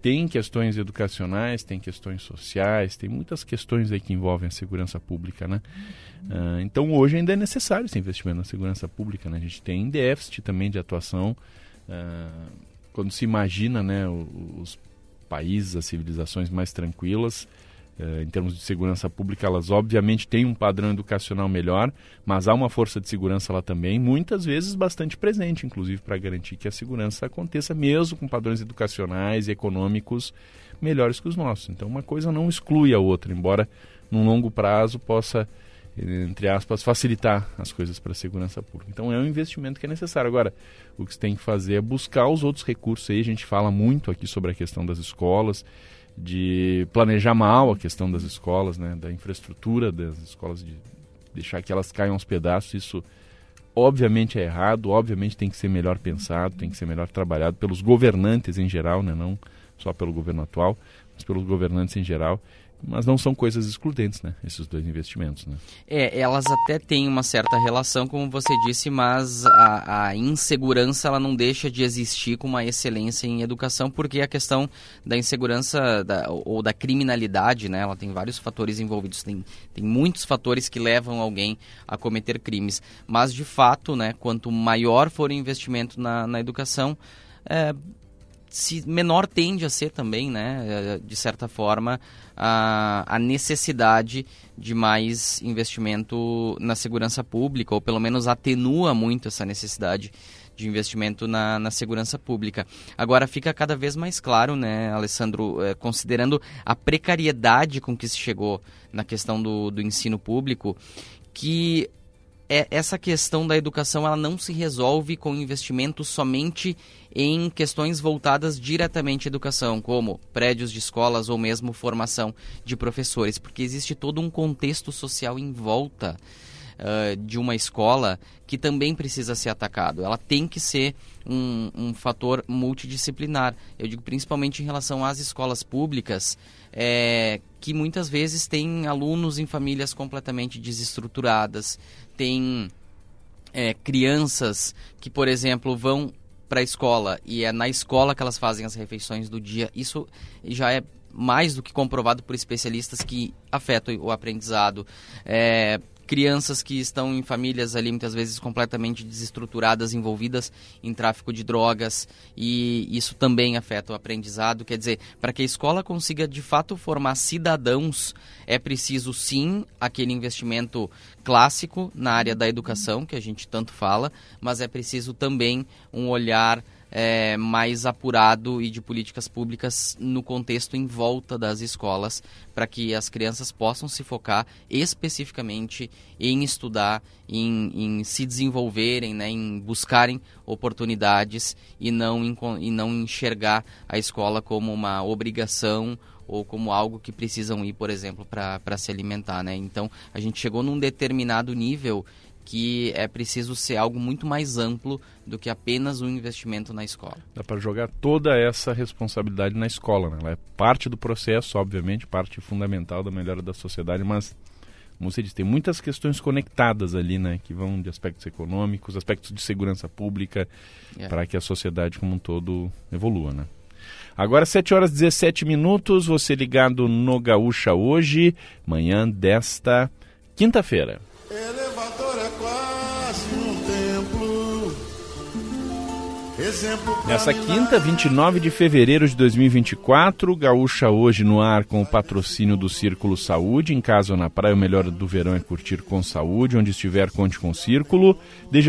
Tem questões educacionais, tem questões sociais, tem muitas questões aí que envolvem a segurança pública, né? Uh, então hoje ainda é necessário esse investimento na segurança pública, né? A gente tem déficit também de atuação. Uh, quando se imagina, né, os países, as civilizações mais tranquilas, em termos de segurança pública, elas obviamente têm um padrão educacional melhor, mas há uma força de segurança lá também, muitas vezes bastante presente, inclusive para garantir que a segurança aconteça mesmo com padrões educacionais e econômicos melhores que os nossos. Então, uma coisa não exclui a outra, embora num longo prazo possa, entre aspas, facilitar as coisas para a segurança pública. Então, é um investimento que é necessário. Agora, o que se tem que fazer é buscar os outros recursos aí. A gente fala muito aqui sobre a questão das escolas de planejar mal a questão das escolas, né, da infraestrutura das escolas, de deixar que elas caiam aos pedaços, isso obviamente é errado, obviamente tem que ser melhor pensado, tem que ser melhor trabalhado pelos governantes em geral, né, não só pelo governo atual, mas pelos governantes em geral mas não são coisas excludentes, né? Esses dois investimentos, né? É, elas até têm uma certa relação, como você disse, mas a, a, insegurança ela não deixa de existir com uma excelência em educação, porque a questão da insegurança da, ou da criminalidade, né? Ela tem vários fatores envolvidos, tem, tem muitos fatores que levam alguém a cometer crimes, mas de fato, né? Quanto maior for o investimento na, na educação, é, se menor tende a ser também, né, eh, de certa forma, a, a necessidade de mais investimento na segurança pública, ou pelo menos atenua muito essa necessidade de investimento na, na segurança pública. Agora fica cada vez mais claro, né, Alessandro, é, considerando a precariedade com que se chegou na questão do, do ensino público, que é, essa questão da educação ela não se resolve com investimento somente em questões voltadas diretamente à educação, como prédios de escolas ou mesmo formação de professores, porque existe todo um contexto social em volta uh, de uma escola que também precisa ser atacado. Ela tem que ser um, um fator multidisciplinar. Eu digo principalmente em relação às escolas públicas, é, que muitas vezes têm alunos em famílias completamente desestruturadas, tem é, crianças que, por exemplo, vão para a escola e é na escola que elas fazem as refeições do dia. Isso já é mais do que comprovado por especialistas que afetam o aprendizado. É, crianças que estão em famílias ali muitas vezes completamente desestruturadas, envolvidas em tráfico de drogas e isso também afeta o aprendizado. Quer dizer, para que a escola consiga de fato formar cidadãos, é preciso sim aquele investimento clássico na área da educação que a gente tanto fala, mas é preciso também um olhar é, mais apurado e de políticas públicas no contexto em volta das escolas, para que as crianças possam se focar especificamente em estudar, em, em se desenvolverem, né, em buscarem oportunidades e não, em, e não enxergar a escola como uma obrigação ou como algo que precisam ir, por exemplo, para se alimentar. Né? Então, a gente chegou num determinado nível que é preciso ser algo muito mais amplo do que apenas um investimento na escola. Dá para jogar toda essa responsabilidade na escola, né? Ela é parte do processo, obviamente, parte fundamental da melhora da sociedade, mas como você disse, tem muitas questões conectadas ali, né, que vão de aspectos econômicos, aspectos de segurança pública, yeah. É. para que a sociedade como um todo evolua, né? Agora 7 horas e 17 minutos, você ligado no Gaúcha hoje, manhã desta quinta-feira. Nessa quinta, 29 de fevereiro de 2024, Gaúcha hoje no ar com o patrocínio do Círculo Saúde. Em casa ou na praia, o melhor do verão é curtir com saúde. Onde estiver, conte com o Círculo.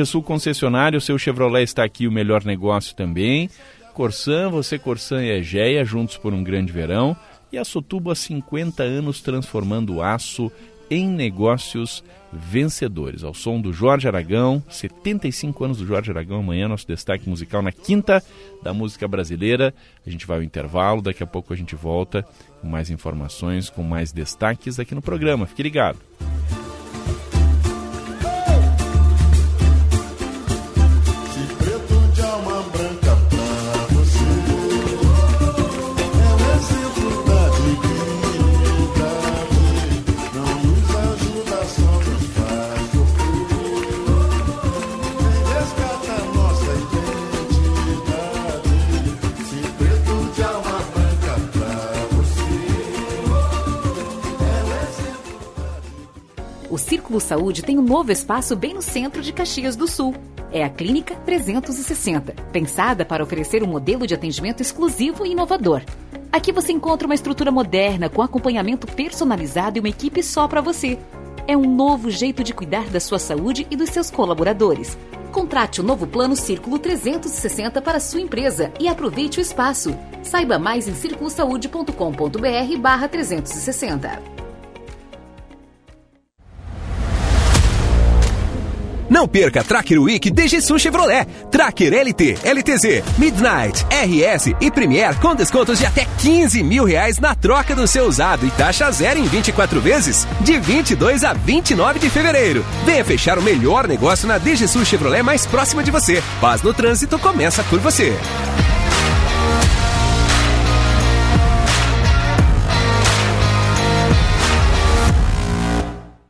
Sul concessionário, seu Chevrolet está aqui, o melhor negócio também. Corsan, você Corsan e Egeia, juntos por um grande verão. E a Sotubo há 50 anos transformando aço em negócios vencedores. Ao som do Jorge Aragão, 75 anos do Jorge Aragão, amanhã nosso destaque musical na quinta da música brasileira. A gente vai ao intervalo, daqui a pouco a gente volta com mais informações, com mais destaques aqui no programa. Fique ligado. Círculo Saúde tem um novo espaço bem no centro de Caxias do Sul. É a Clínica 360, pensada para oferecer um modelo de atendimento exclusivo e inovador. Aqui você encontra uma estrutura moderna com acompanhamento personalizado e uma equipe só para você. É um novo jeito de cuidar da sua saúde e dos seus colaboradores. Contrate o novo plano Círculo 360 para sua empresa e aproveite o espaço. Saiba mais em circulosaude.com.br barra 360. Não perca Tracker Week DGSU Chevrolet, Tracker LT, LTZ, Midnight, RS e Premier com descontos de até 15 mil reais na troca do seu usado e taxa zero em 24 vezes, de 22 a 29 de fevereiro. Venha fechar o melhor negócio na DGSU Chevrolet mais próxima de você. Paz no trânsito começa por você.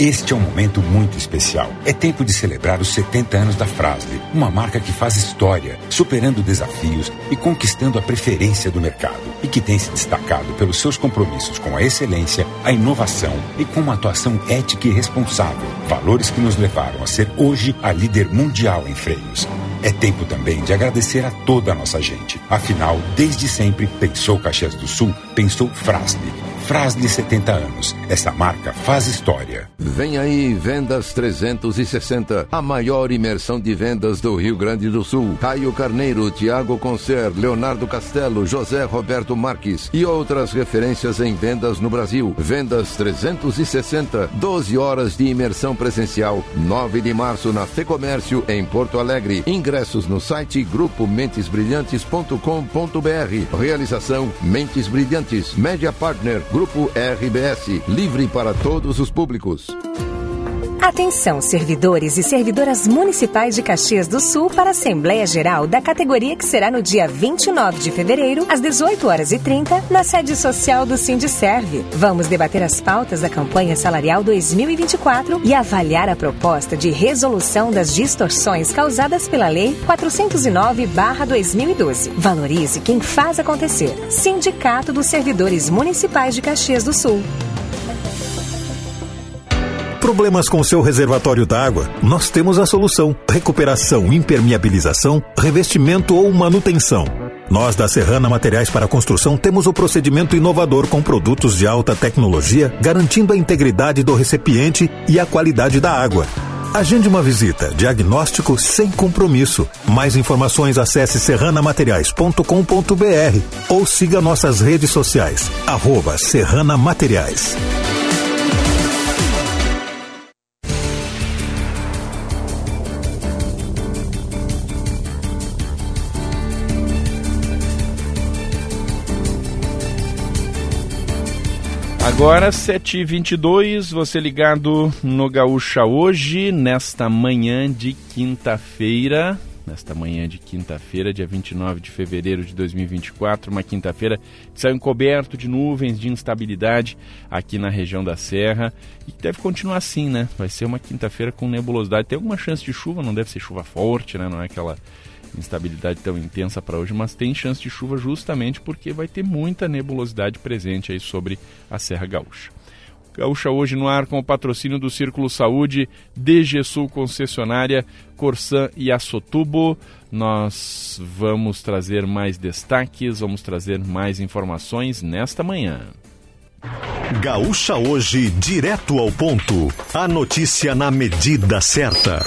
Este é um momento muito especial. É tempo de celebrar os 70 anos da Frasle, uma marca que faz história, superando desafios e conquistando a preferência do mercado e que tem se destacado pelos seus compromissos com a excelência, a inovação e com uma atuação ética e responsável, valores que nos levaram a ser hoje a líder mundial em freios. É tempo também de agradecer a toda a nossa gente. Afinal, desde sempre, pensou Caxias do Sul, pensou Frasle Frasle 70 anos. Essa marca faz história. Vem aí Vendas 360, a maior imersão de vendas do Rio Grande do Sul. Caio Carneiro, Tiago Concer, Leonardo Castelo, José Roberto Marques e outras referências em vendas no Brasil. Vendas 360, 12 horas de imersão presencial. 9 de março na Fecomércio em Porto Alegre. Ingressos no site grupomentesbrilhantes.com.br. Realização Mentes Brilhantes, Média Partner, Grupo Grupo RBS, livre para todos os públicos. Atenção, servidores e servidoras municipais de Caxias do Sul para a Assembleia Geral da categoria que será no dia 29 de fevereiro, às 18 horas e 30, na sede social do Sindicerve. Vamos debater as pautas da campanha salarial 2024 e avaliar a proposta de resolução das distorções causadas pela Lei 409/2012. Valorize quem faz acontecer. Sindicato dos Servidores Municipais de Caxias do Sul. Problemas com seu reservatório d'água? Nós temos a solução: recuperação, impermeabilização, revestimento ou manutenção. Nós da Serrana Materiais para Construção temos o procedimento inovador com produtos de alta tecnologia, garantindo a integridade do recipiente e a qualidade da água. Agende uma visita. Diagnóstico sem compromisso. Mais informações acesse serranamateriais.com.br ou siga nossas redes sociais. Arroba Serrana Materiais. Agora, 7h22, você ligado no Gaúcha hoje, nesta manhã de quinta-feira. Nesta manhã de quinta-feira, dia 29 de fevereiro de 2024, uma quinta-feira que saiu encoberto de nuvens, de instabilidade aqui na região da Serra e deve continuar assim, né? Vai ser uma quinta-feira com nebulosidade. Tem alguma chance de chuva, não deve ser chuva forte, né? Não é aquela instabilidade tão intensa para hoje, mas tem chance de chuva justamente porque vai ter muita nebulosidade presente aí sobre a Serra Gaúcha. Gaúcha hoje no ar com o patrocínio do Círculo Saúde, DG Sul Concessionária, Corsan e Assotubo. Nós vamos trazer mais destaques, vamos trazer mais informações nesta manhã. Gaúcha hoje, direto ao ponto. A notícia na medida certa.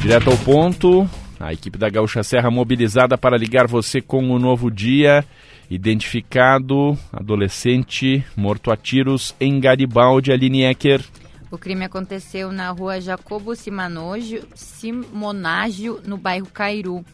Direto ao ponto, a equipe da Gaúcha Serra mobilizada para ligar você com o novo dia. Identificado adolescente morto a tiros em Garibaldi, Aline Ecker. O crime aconteceu na rua Jacobo Simonágio, Simonágio no bairro Cairu.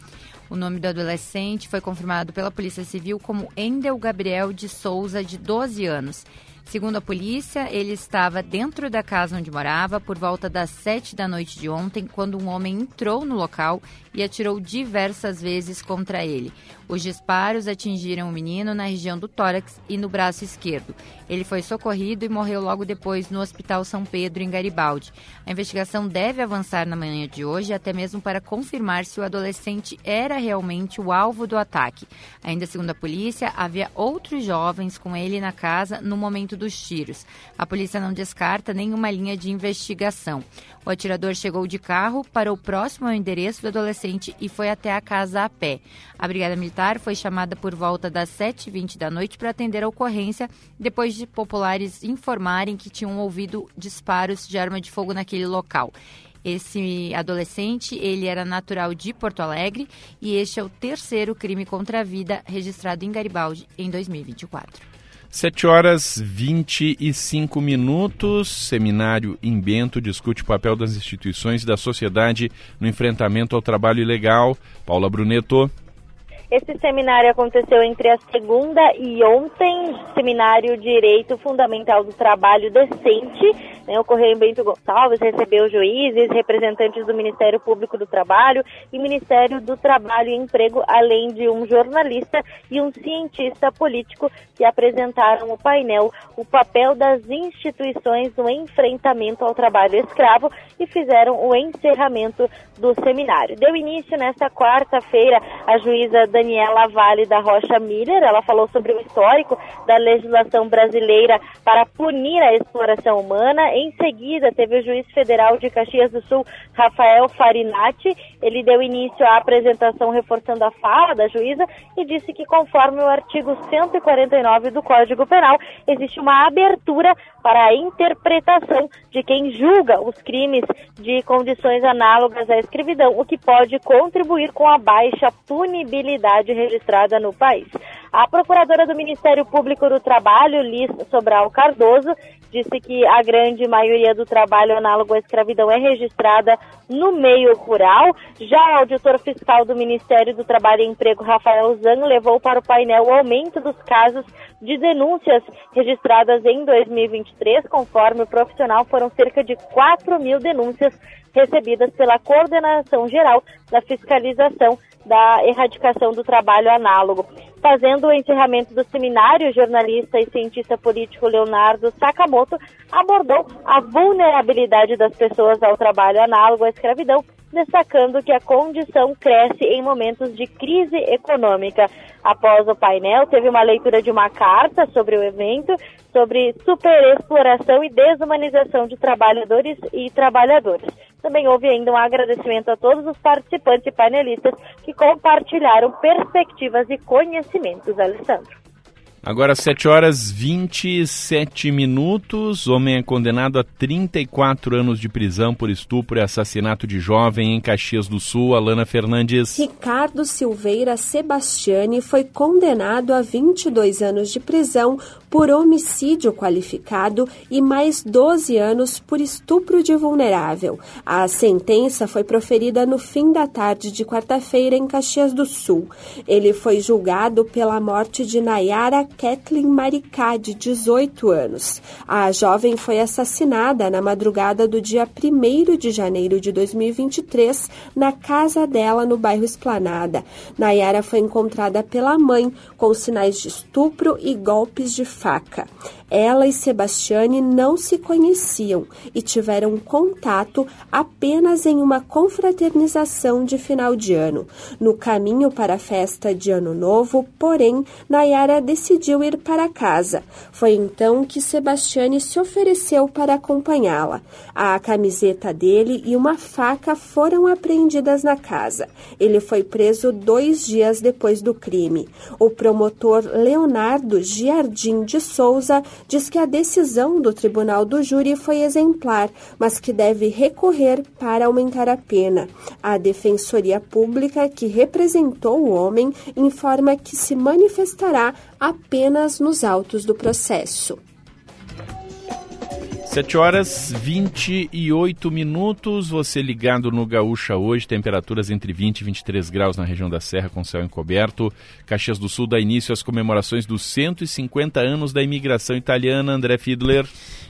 O nome do adolescente foi confirmado pela Polícia Civil como Endel Gabriel de Souza, de 12 anos. Segundo a polícia, ele estava dentro da casa onde morava por volta das sete da noite de ontem, quando um homem entrou no local e atirou diversas vezes contra ele. Os disparos atingiram o menino na região do tórax e no braço esquerdo. Ele foi socorrido e morreu logo depois no Hospital São Pedro, em Garibaldi. A investigação deve avançar na manhã de hoje, até mesmo para confirmar se o adolescente era realmente o alvo do ataque. Ainda segundo a polícia, havia outros jovens com ele na casa no momento dos tiros. A polícia não descarta nenhuma linha de investigação. O atirador chegou de carro, para o próximo ao endereço do adolescente e foi até a casa a pé. A Brigada Militar foi chamada por volta das 7h20 da noite para atender a ocorrência, depois de populares informarem que tinham ouvido disparos de arma de fogo naquele local. Esse adolescente, ele era natural de Porto Alegre e este é o terceiro crime contra a vida registrado em Garibaldi em 2024. 7 horas 25 minutos. Seminário em Bento discute o papel das instituições e da sociedade no enfrentamento ao trabalho ilegal. Paula Bruneto. Esse seminário aconteceu entre a segunda e ontem, seminário Direito Fundamental do Trabalho Decente, né, ocorreu em Bento Gonçalves, recebeu juízes, representantes do Ministério Público do Trabalho e Ministério do Trabalho e Emprego, além de um jornalista e um cientista político que apresentaram o painel o papel das instituições no enfrentamento ao trabalho escravo e fizeram o encerramento do seminário. Deu início nesta quarta-feira a juíza Daniela Vale da Rocha Miller. Ela falou sobre o histórico da legislação brasileira para punir a exploração humana. Em seguida, teve o juiz federal de Caxias do Sul, Rafael Farinati. Ele deu início à apresentação reforçando a fala da juíza e disse que, conforme o artigo 149 do Código Penal, existe uma abertura para a interpretação de quem julga os crimes de condições análogas à escravidão, o que pode contribuir com a baixa punibilidade registrada no país. A procuradora do Ministério Público do Trabalho, Liz Sobral Cardoso, disse que a grande maioria do trabalho análogo à escravidão é registrada no meio rural. Já o auditor fiscal do Ministério do Trabalho e Emprego, Rafael Zan, levou para o painel o aumento dos casos de denúncias registradas em 2023. Conforme o profissional, foram cerca de 4 mil denúncias recebidas pela Coordenação Geral da Fiscalização da Erradicação do Trabalho Análogo. Fazendo o encerramento do seminário, o jornalista e cientista político Leonardo Sakamoto abordou a vulnerabilidade das pessoas ao trabalho análogo à escravidão, destacando que a condição cresce em momentos de crise econômica. Após o painel, teve uma leitura de uma carta sobre o evento, sobre superexploração e desumanização de trabalhadores e trabalhadoras. Também houve ainda um agradecimento a todos os participantes e panelistas que compartilharam perspectivas e conhecimentos. Alessandro. Agora 7 horas 27 minutos. Homem é condenado a 34 anos de prisão por estupro e assassinato de jovem em Caxias do Sul. Alana Fernandes. Ricardo Silveira Sebastiani foi condenado a 22 anos de prisão por homicídio qualificado e mais 12 anos por estupro de vulnerável. A sentença foi proferida no fim da tarde de quarta-feira em Caxias do Sul. Ele foi julgado pela morte de Nayara Kathleen Maricá, de 18 anos. A jovem foi assassinada na madrugada do dia 1 de janeiro de 2023 na casa dela no bairro Esplanada. Nayara foi encontrada pela mãe com sinais de estupro e golpes de faca. Ela e Sebastiane não se conheciam e tiveram contato apenas em uma confraternização de final de ano. No caminho para a festa de Ano Novo, porém, Nayara decidiu ir para casa. Foi então que Sebastiane se ofereceu para acompanhá-la. A camiseta dele e uma faca foram apreendidas na casa. Ele foi preso dois dias depois do crime. O promotor Leonardo Giardim de Souza diz que a decisão do tribunal do júri foi exemplar, mas que deve recorrer para aumentar a pena. A Defensoria Pública, que representou o homem, informa que se manifestará apenas nos autos do processo. 7 horas 28 minutos, você ligado no Gaúcha hoje, temperaturas entre 20 e 23 graus na região da Serra com céu encoberto. Caxias do Sul dá início às comemorações dos 150 anos da imigração italiana, André Fiedler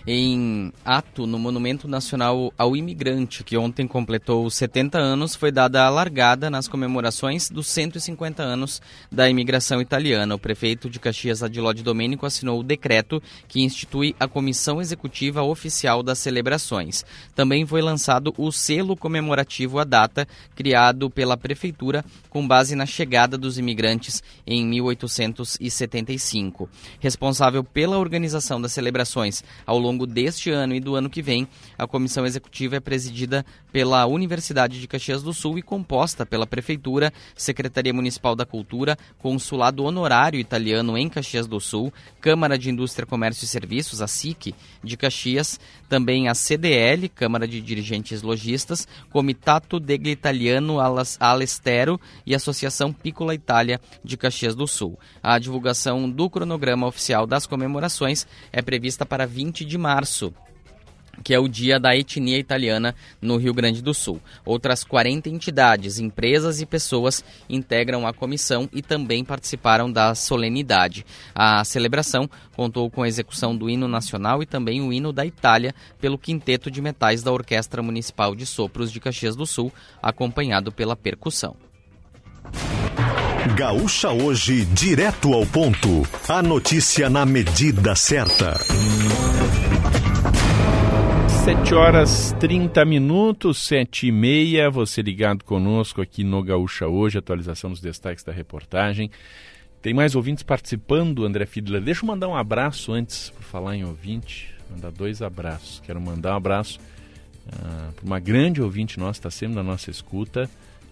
em ato no Monumento Nacional ao Imigrante, que ontem completou 70 anos, foi dada a largada nas comemorações dos 150 anos da imigração italiana. O prefeito de Caxias, Adiló de Domênico, assinou o decreto que institui a Comissão Executiva Oficial das Celebrações. Também foi lançado o selo comemorativo à data, criado pela prefeitura com base na chegada dos imigrantes em 1875. Responsável pela organização das celebrações ao longo deste ano e do ano que vem, a comissão executiva é presidida pela Universidade de Caxias do Sul e composta pela Prefeitura, Secretaria Municipal da Cultura, Consulado Honorário Italiano em Caxias do Sul, Câmara de Indústria, Comércio e Serviços, a SIC, de Caxias, também a CDL, Câmara de Dirigentes Logistas, Comitato degli Italiano Alestero e Associação Piccola Itália de Caxias do Sul. A divulgação do cronograma oficial das comemorações é prevista para 20 de março que é o Dia da Etnia Italiana no Rio Grande do Sul. Outras 40 entidades, empresas e pessoas integram a comissão e também participaram da solenidade. A celebração contou com a execução do hino nacional e também o hino da Itália pelo quinteto de metais da Orquestra Municipal de Sopros de Caxias do Sul, acompanhado pela percussão. Gaúcha hoje, direto ao ponto. A notícia na medida certa. 7 horas 30 minutos, 7 e meia. Você ligado conosco aqui no Gaúcha hoje, atualização dos destaques da reportagem. Tem mais ouvintes participando, André Fiedler. Deixa eu mandar um abraço antes, por falar em ouvinte. Mandar dois abraços. Quero mandar um abraço uh, para uma grande ouvinte nossa, está sempre na nossa escuta,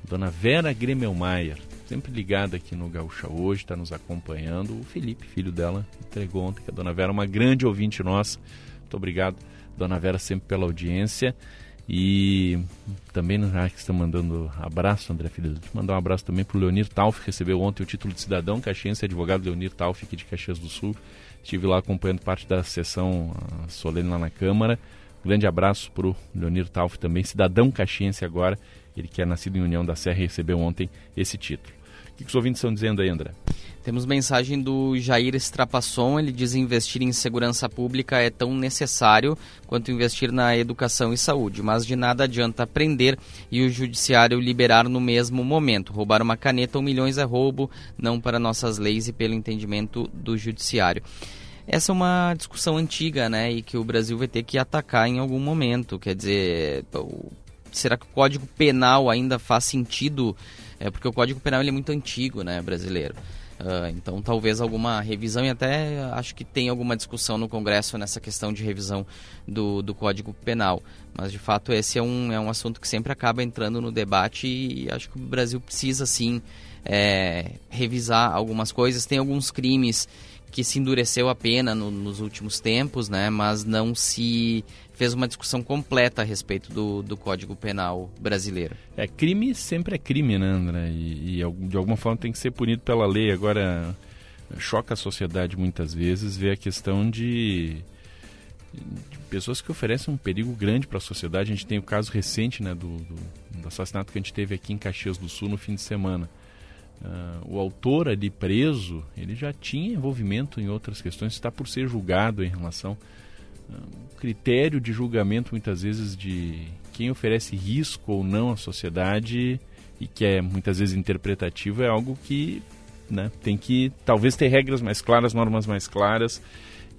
Dona Vera Gremelmaier sempre ligada aqui no Gaúcha hoje, está nos acompanhando. O Felipe, filho dela, entregou ontem que a Dona Vera é uma grande ouvinte nossa. Muito obrigado, Dona Vera, sempre pela audiência. E também, já que está mandando abraço, André Filho, mandar um abraço também para o Leonir Tauf, que recebeu ontem o título de cidadão caxiense, advogado Leonir Tauf, aqui de Caxias do Sul. Estive lá acompanhando parte da sessão ah, solene lá na Câmara. grande abraço para o Leonir Tauf também, cidadão caxiense agora, ele que é nascido em União da Serra e recebeu ontem esse título. O que os ouvintes estão dizendo aí, André? Temos mensagem do Jair Strapasson, ele diz investir em segurança pública é tão necessário quanto investir na educação e saúde, mas de nada adianta aprender e o judiciário liberar no mesmo momento. Roubar uma caneta ou milhões é roubo, não para nossas leis e pelo entendimento do judiciário. Essa é uma discussão antiga, né, e que o Brasil vai ter que atacar em algum momento. Quer dizer, será que o Código Penal ainda faz sentido é porque o Código Penal é muito antigo, né, brasileiro. Uh, então, talvez alguma revisão, e até acho que tem alguma discussão no Congresso nessa questão de revisão do, do Código Penal. Mas, de fato, esse é um, é um assunto que sempre acaba entrando no debate e acho que o Brasil precisa, sim, é, revisar algumas coisas. Tem alguns crimes que se endureceu a pena no, nos últimos tempos, né? Mas não se fez uma discussão completa a respeito do, do Código Penal brasileiro. É, crime sempre é crime, né, André? E, e de alguma forma tem que ser punido pela lei. Agora, choca a sociedade muitas vezes ver a questão de, de pessoas que oferecem um perigo grande para a sociedade. A gente tem o caso recente né, do, do, do assassinato que a gente teve aqui em Caxias do Sul no fim de semana Uh, o autor ali preso, ele já tinha envolvimento em outras questões, está por ser julgado em relação. Critério de julgamento, muitas vezes, de quem oferece risco ou não à sociedade e que é muitas vezes interpretativo, é algo que né, tem que talvez ter regras mais claras, normas mais claras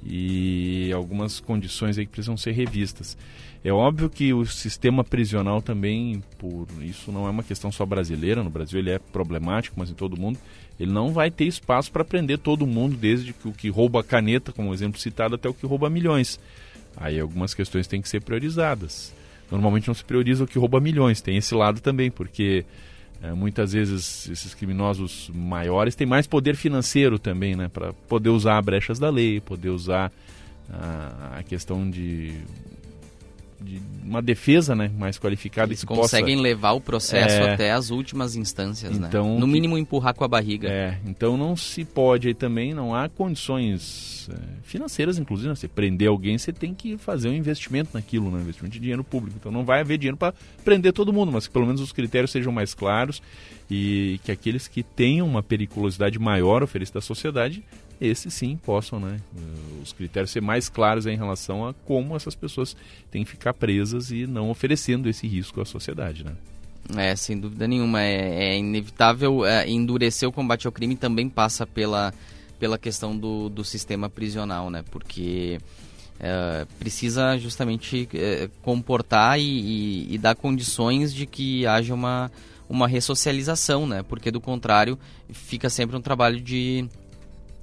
e algumas condições aí que precisam ser revistas. É óbvio que o sistema prisional também, por isso não é uma questão só brasileira, no Brasil ele é problemático, mas em todo mundo, ele não vai ter espaço para prender todo mundo, desde que o que rouba a caneta, como exemplo citado, até o que rouba milhões. Aí algumas questões têm que ser priorizadas. Normalmente não se prioriza o que rouba milhões, tem esse lado também, porque é, muitas vezes esses criminosos maiores têm mais poder financeiro também, né? Para poder usar brechas da lei, poder usar a, a questão de, de, uma defesa né, mais qualificada. Eles que conseguem possa, levar o processo é, até as últimas instâncias, né? então, né? No mínimo empurrar com a barriga. É, então não se pode aí também, não há condições é, financeiras, inclusive. Né? Você prender alguém, você tem que fazer um investimento naquilo, né? investimento de dinheiro público. Então não vai haver dinheiro para prender todo mundo, mas que pelo menos os critérios sejam mais claros e que aqueles que tenham uma periculosidade maior oferecida à sociedade, esses sim possam, né? Os critérios ser mais claros em relação a como essas pessoas têm que ficar presas e não oferecendo esse risco à sociedade, né? É, sem dúvida nenhuma. É, é inevitável é, endurecer o combate ao crime também passa pela pela questão do, do sistema prisional, né? Porque é, precisa justamente é, comportar e, e, e, dar condições de que haja uma, uma ressocialização, né? Porque do contrário fica sempre um trabalho de,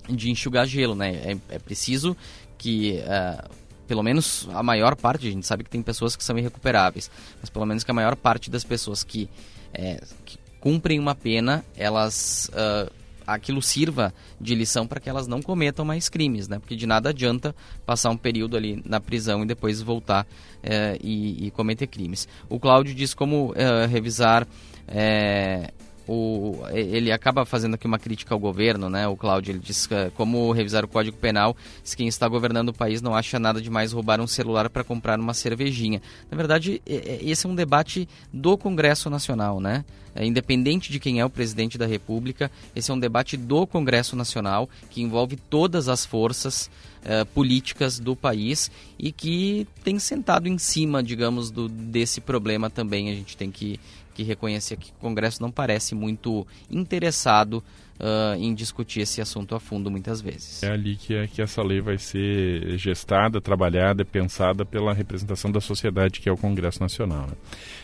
de enxugar gelo, né? É, é preciso que é, pelo menos a maior parte, a gente sabe que tem pessoas que são irrecuperáveis, mas pelo menos que a maior parte das pessoas que, é, que cumprem uma pena, elas uh, aquilo sirva de lição para que elas não cometam mais crimes, né? Porque de nada adianta passar um período ali na prisão e depois voltar é, e, e, cometer crimes. O Cláudio diz como revisar o, ele acaba fazendo aqui uma crítica ao governo, né? O Cláudio ele diz que, como revisar o Código Penal se quem está governando o país não acha nada de mais roubar um celular para comprar uma cervejinha. Na verdade, esse é um debate do Congresso Nacional, né? É, independente de quem é o presidente da República, esse é um debate do Congresso Nacional que envolve todas as forças é, políticas do país e que tem sentado em cima, digamos, do, desse problema também. A gente tem que que reconhecer que o Congresso não parece muito interessado uh, em discutir esse assunto a fundo muitas vezes. É ali que, é, que essa lei vai ser gestada, trabalhada, pensada pela representação da sociedade, que é o Congresso Nacional. Né?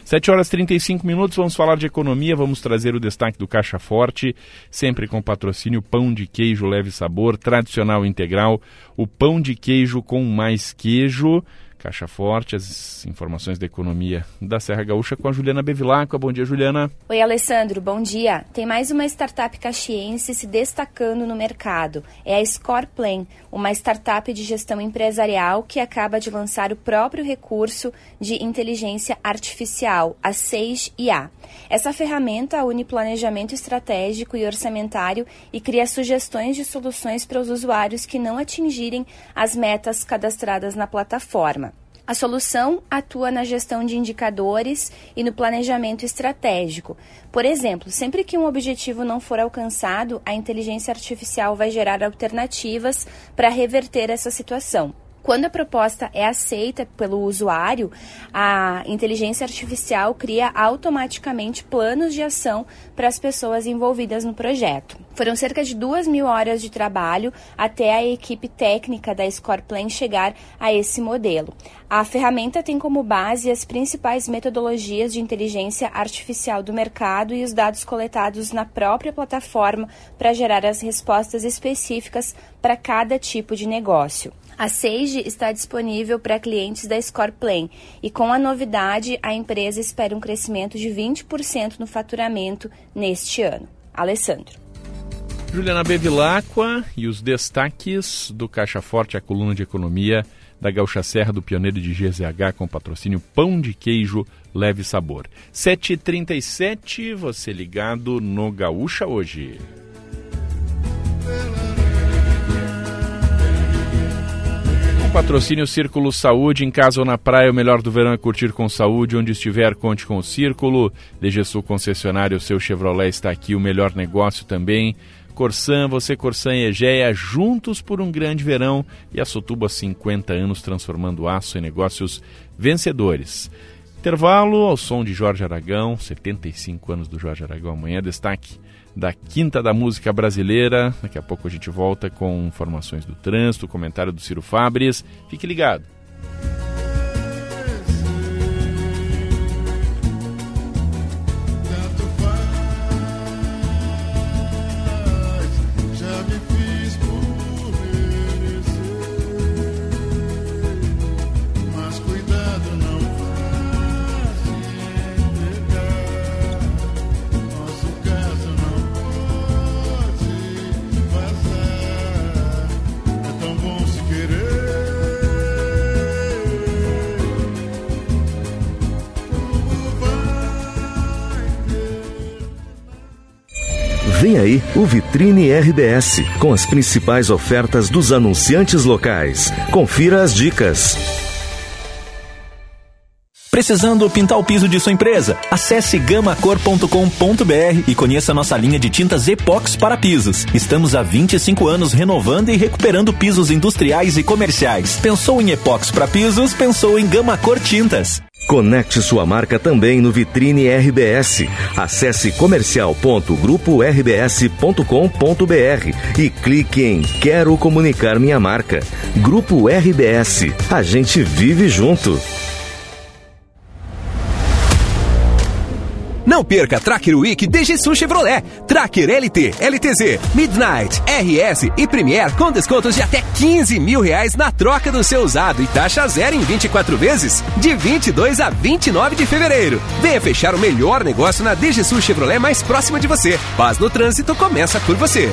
7 horas e 35 minutos, vamos falar de economia, vamos trazer o destaque do Caixa Forte, sempre com patrocínio Pão de Queijo Leve Sabor, tradicional integral, o pão de queijo com mais queijo. Caixa Forte, as informações da economia da Serra Gaúcha com a Juliana Bevilacqua. Bom dia, Juliana. Oi, Alessandro, bom dia. Tem mais uma startup caxiense se destacando no mercado. É a Scoreplan, uma startup de gestão empresarial que acaba de lançar o próprio recurso de inteligência artificial, a 6IA. Essa ferramenta une planejamento estratégico e orçamentário e cria sugestões de soluções para os usuários que não atingirem as metas cadastradas na plataforma. A solução atua na gestão de indicadores e no planejamento estratégico. Por exemplo, sempre que um objetivo não for alcançado, a inteligência artificial vai gerar alternativas para reverter essa situação. Quando a proposta é aceita pelo usuário, a inteligência artificial cria automaticamente planos de ação para as pessoas envolvidas no projeto. Foram cerca de duas mil horas de trabalho até a equipe técnica da Scoreplan chegar a esse modelo. A ferramenta tem como base as principais metodologias de inteligência artificial do mercado e os dados coletados na própria plataforma para gerar as respostas específicas para cada tipo de negócio. A Sage está disponível para clientes da Scoreplan e com a novidade, a empresa espera um crescimento de 20% no faturamento neste ano. Alessandro. Juliana Bevilacqua e os destaques do Caixa Forte, a coluna de economia da Gaúcha Serra do Pioneiro de GZH com patrocínio Pão de Queijo Leve Sabor. 7h37, você ligado no Gaúcha hoje. Patrocínio Círculo Saúde, em casa ou na praia, o melhor do verão é curtir com saúde. Onde estiver, conte com o Círculo. DG Sul Concessionário, o seu Chevrolet está aqui, o melhor negócio também. Corsan, você Corsan e Egeia, juntos por um grande verão. E a Sotuba, 50 anos transformando aço em negócios vencedores. intervalo ao som de Jorge Aragão, 75 anos do Jorge Aragão. Amanhã destaque da Quinta da Música Brasileira. Daqui a pouco a gente volta com informações do trânsito, comentário do Ciro Fabres. Fique ligado. Vem aí o Vitrine RBS, com as principais ofertas dos anunciantes locais. Confira as dicas. Precisando pintar o piso de sua empresa? Acesse gamacor.com.br e conheça nossa linha de tintas Epox para pisos. Estamos há 25 anos renovando e recuperando pisos industriais e comerciais. Pensou em Epox para pisos? Pensou em Gamacor Tintas. Conecte sua marca também no Vitrine RBS. Acesse comercial.grupo-rbs.com.br e clique em Quero comunicar minha marca. Grupo RBS. A gente vive junto. Não perca Tracker Week DGSU Chevrolet. Tracker LT, LTZ, Midnight, RS e Premier com descontos de até 15 mil reais na troca do seu usado e taxa zero em 24 vezes, de 22 a 29 de fevereiro. Venha fechar o melhor negócio na DGSU Chevrolet mais próxima de você. Paz no trânsito começa por você.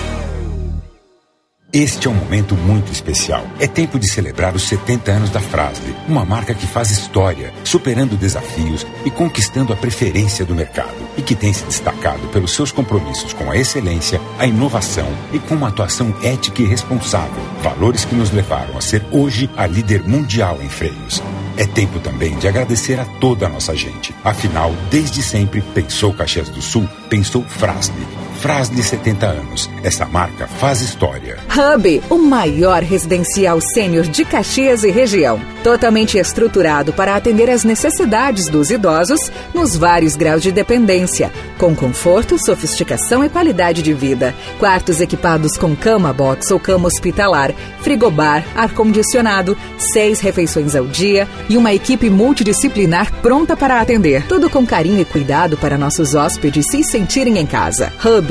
Este é um momento muito especial. É tempo de celebrar os 70 anos da Frasle, uma marca que faz história, superando desafios e conquistando a preferência do mercado e que tem se destacado pelos seus compromissos com a excelência, a inovação e com uma atuação ética e responsável, valores que nos levaram a ser hoje a líder mundial em freios. É tempo também de agradecer a toda a nossa gente. Afinal, desde sempre, pensou Caxias do Sul, pensou Frasle. Frasle 70 anos. Essa marca faz história. Hub, o maior residencial sênior de Caxias e região. Totalmente estruturado para atender às necessidades dos idosos nos vários graus de dependência, com conforto, sofisticação e qualidade de vida. Quartos equipados com cama box ou cama hospitalar, frigobar, ar-condicionado, seis refeições ao dia e uma equipe multidisciplinar pronta para atender. Tudo com carinho e cuidado para nossos hóspedes se sentirem em casa. Hub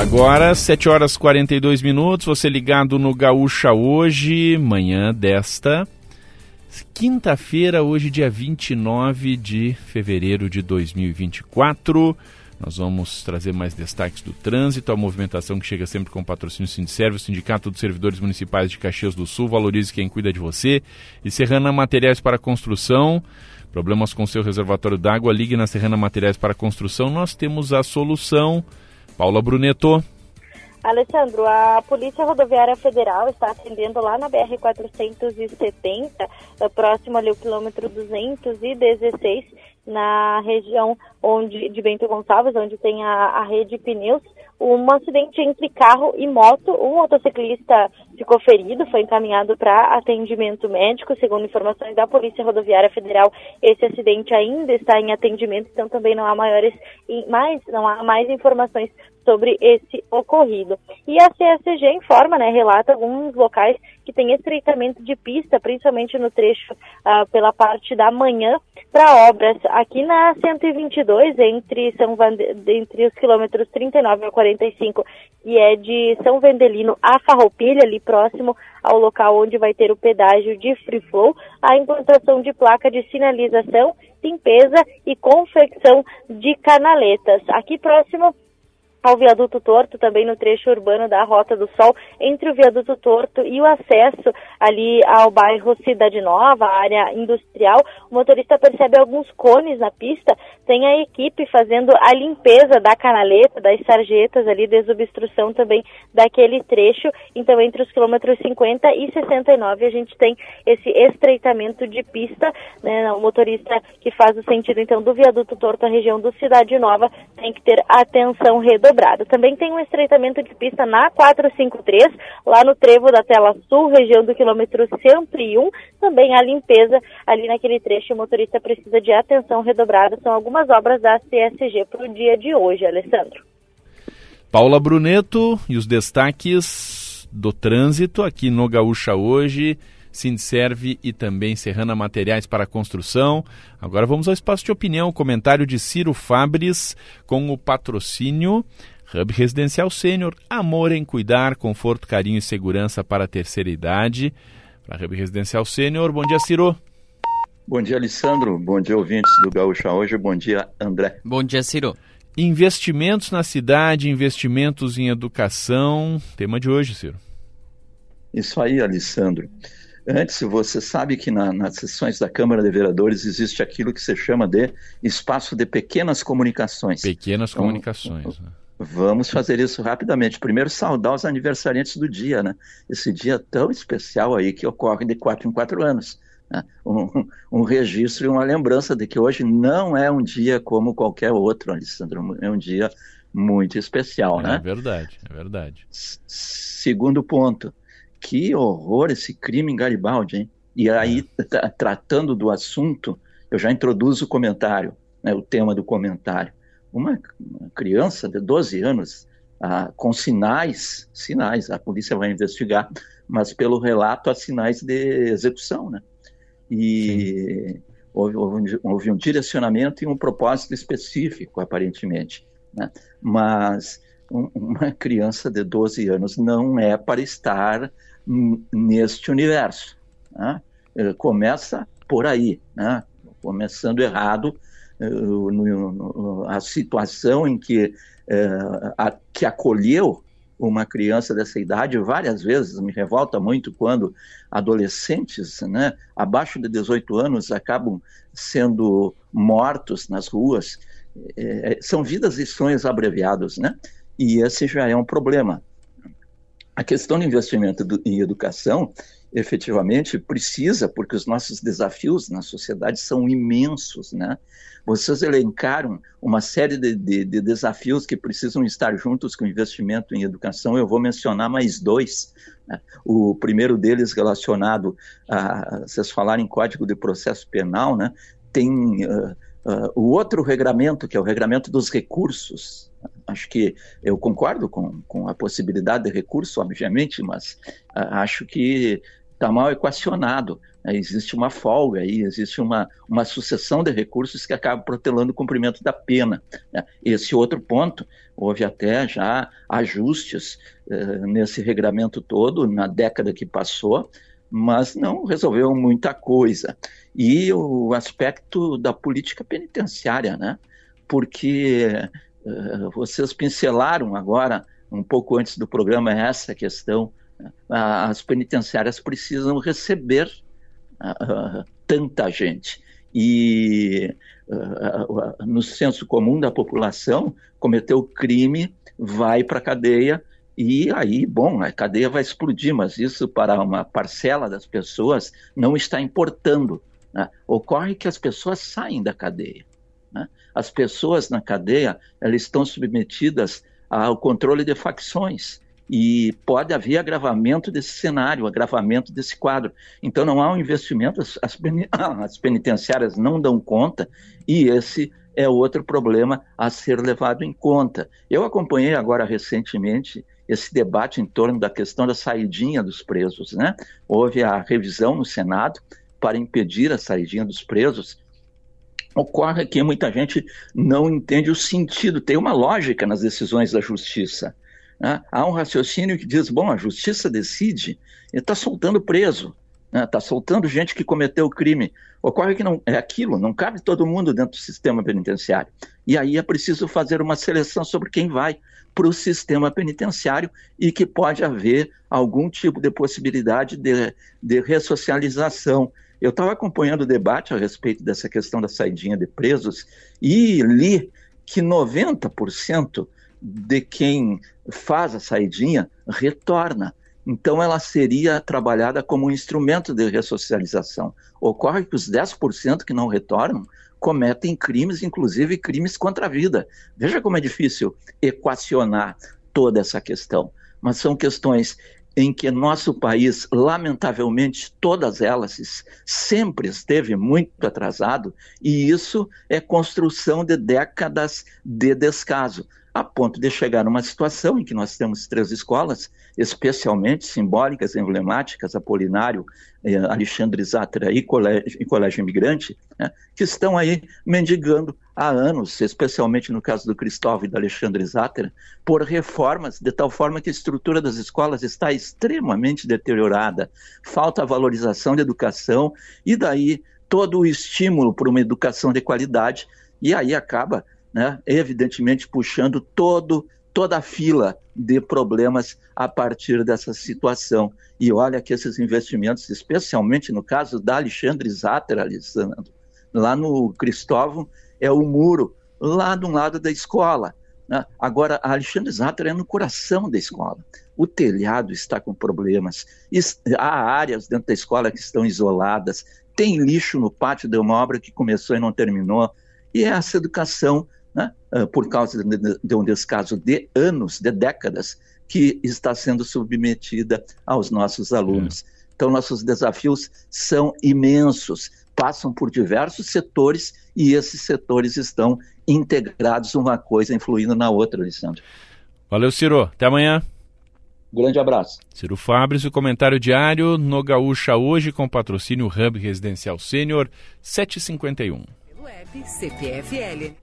Agora, 7 horas e 42 minutos, você ligado no Gaúcha hoje, manhã desta quinta-feira, hoje dia 29 de fevereiro de 2024. Nós vamos trazer mais destaques do trânsito, a movimentação que chega sempre com patrocínio Sindicerve, o Sindicato dos Servidores Municipais de Caxias do Sul, valorize quem cuida de você. E Serrana Materiais para Construção, problemas com seu reservatório d'água, ligue na Serrana Materiais para Construção, nós temos a solução. Paula Bruneto. Alessandro, a Polícia Rodoviária Federal está atendendo lá na BR-470, eh, próximo ali ao quilômetro 216, na região onde, de Bento Gonçalves, onde tem a, a rede pneus, um acidente entre carro e moto. Um motociclista ficou ferido, foi encaminhado para atendimento médico. Segundo informações da Polícia Rodoviária Federal, esse acidente ainda está em atendimento, então também não há maiores, mais, não há mais informações sobre esse ocorrido. E a CSG informa, né, relata alguns locais que têm estreitamento de pista, principalmente no trecho uh, pela parte da manhã, para obras aqui na 122, entre, São Vande... entre os quilômetros 39 a 45, e é de São Vendelino a Farroupilha, ali próximo ao local onde vai ter o pedágio de Free Flow, a implantação de placa de sinalização, limpeza e confecção de canaletas. Aqui próximo ao viaduto Torto, também no trecho urbano da Rota do Sol, entre o viaduto Torto e o acesso ali ao bairro Cidade Nova, área industrial. O motorista percebe alguns cones na pista, tem a equipe fazendo a limpeza da canaleta, das sarjetas ali, desobstrução também daquele trecho. Então, entre os quilômetros 50 e 69, a gente tem esse estreitamento de pista, né? O motorista que faz o sentido, então, do viaduto Torto à região do Cidade Nova tem que ter atenção redobrada dobrado. Também tem um estreitamento de pista na 453, lá no trevo da Tela Sul, região do quilômetro 101. Também a limpeza ali naquele trecho, o motorista precisa de atenção redobrada. São algumas obras da CSG para o dia de hoje, Alessandro. Paula Bruneto e os destaques do trânsito aqui no Gaúcha hoje. Sindserve e também Serrana Materiais para Construção. Agora vamos ao espaço de opinião, comentário de Ciro Fabres com o patrocínio Hub Residencial Sênior, amor em cuidar, conforto, carinho e segurança para a terceira idade. Para Hub Residencial Sênior, bom dia Ciro. Bom dia, Alessandro. Bom dia, ouvintes do Gaúcha hoje. Bom dia, André. Bom dia, Ciro. Investimentos na cidade, investimentos em educação. Tema de hoje, Ciro. Isso aí, Alessandro. Antes, você sabe que na, nas sessões da Câmara de Vereadores existe aquilo que se chama de espaço de pequenas comunicações. Pequenas então, comunicações. Né? Vamos fazer isso rapidamente. Primeiro, saudar os aniversariantes do dia, né? Esse dia tão especial aí que ocorre de quatro em quatro anos. Né? Um, um, registro e uma lembrança de que hoje não é um dia como qualquer outro, Alessandro. É um dia muito especial, é, né? É verdade, é verdade. S segundo ponto, que horror esse crime em Garibaldi, hein? E aí, é. tratando do assunto, eu já introduzo o comentário, né, o tema do comentário. Uma, uma criança de 12 anos, ah, com sinais, sinais, a polícia vai investigar, mas pelo relato há sinais de execução, né? E houve, houve, houve, um direcionamento e um propósito específico, aparentemente, né? Mas um, uma criança de 12 anos não é para estar neste universo. Né? Começa por aí, né? começando errado uh, no, no, a situação em que, uh, a, que acolheu uma criança dessa idade várias vezes me revolta muito quando adolescentes, né, abaixo de 18 anos acabam sendo mortos nas ruas. É, são vidas e sonhos abreviados, né? E esse já é um problema. A questão do investimento em educação efetivamente precisa, porque os nossos desafios na sociedade são imensos, né? Vocês elencaram uma série de, de, de, desafios que precisam estar juntos com o investimento em educação. Eu vou mencionar mais dois. Né? O primeiro deles relacionado a vocês falarem em Código de Processo Penal, né? Tem uh, uh, o outro regramento que é o regramento dos recursos Acho que eu concordo com, com a possibilidade de recurso, obviamente, mas uh, acho que está mal equacionado. Né? Existe uma folga aí, existe uma, uma sucessão de recursos que acaba protelando o cumprimento da pena. Né? Esse outro ponto, houve até já ajustes uh, nesse regramento todo na década que passou, mas não resolveu muita coisa. E o aspecto da política penitenciária, né? porque vocês pincelaram agora, um pouco antes do programa, essa questão. as penitenciárias precisam receber uh, tanta gente. E no senso comum da população, cometeu crime, vai para a cadeia e aí, bom, a cadeia vai explodir, mas isso para uma parcela das pessoas não está importando. Né? Ocorre que as pessoas saem da cadeia. Né? As pessoas na cadeia elas estão submetidas ao controle de facções e pode haver agravamento desse cenário, agravamento desse quadro. Então não há um investimento, as, as penitenciárias não dão conta e esse é outro problema a ser levado em conta. Eu acompanhei agora recentemente esse debate em torno da questão da saidinha dos presos, né? Houve a revisão no Senado para impedir a saidinha dos presos. Ocorre que muita gente não entende o sentido, tem uma lógica nas decisões da justiça. Né? Há um raciocínio que diz: bom, a justiça decide, ele está soltando preso, está né? Tá soltando gente que cometeu o crime. Ocorre que não é aquilo, não cabe todo mundo dentro do sistema penitenciário. E aí é preciso fazer uma seleção sobre quem vai para o sistema penitenciário e que pode haver algum tipo de possibilidade de, de ressocialização. Eu estava acompanhando o debate a respeito dessa questão da saidinha de presos e li que 90% de quem faz a saidinha retorna. Então, ela seria trabalhada como um instrumento de ressocialização. Ocorre que os 10% que não retornam cometem crimes, inclusive crimes contra a vida. Veja como é difícil equacionar toda essa questão. Mas são questões em que nosso país, lamentavelmente, todas elas sempre esteve muito atrasado, e isso é construção de décadas de descaso a ponto de chegar numa situação em que nós temos três escolas, especialmente simbólicas, emblemáticas, Apolinário, eh, Alexandre Zatra e Colégio, e Colégio Imigrante, né, que estão aí mendigando há anos, especialmente no caso do Cristóvão e do Alexandre Zatra, por reformas, de tal forma que a estrutura das escolas está extremamente deteriorada, falta a valorização da educação e daí todo o estímulo para uma educação de qualidade, e aí acaba né, evidentemente puxando todo, toda a fila de problemas a partir dessa situação. E olha que esses investimentos, especialmente no caso da Alexandre Zatter, Alessandro, lá no Cristóvão, é o muro lá de um lado da escola. Né? Agora, a Alexandre Zatter é no coração da escola. O telhado está com problemas, há áreas dentro da escola que estão isoladas, tem lixo no pátio de uma obra que começou e não terminou, e essa educação né, ah, por causa de um descaso de anos, de décadas, que está sendo submetida aos nossos alunos. É. Então, nossos desafios são imensos, passam por diversos setores e esses setores estão integrados uma coisa influindo na outra, Alessandro. Valeu, Ciro. Até amanhã. Grande abraço. Ciro Fabris, o comentário diário no Gaúcha hoje com patrocínio Hub Residencial Sênior 751. Web CPFL.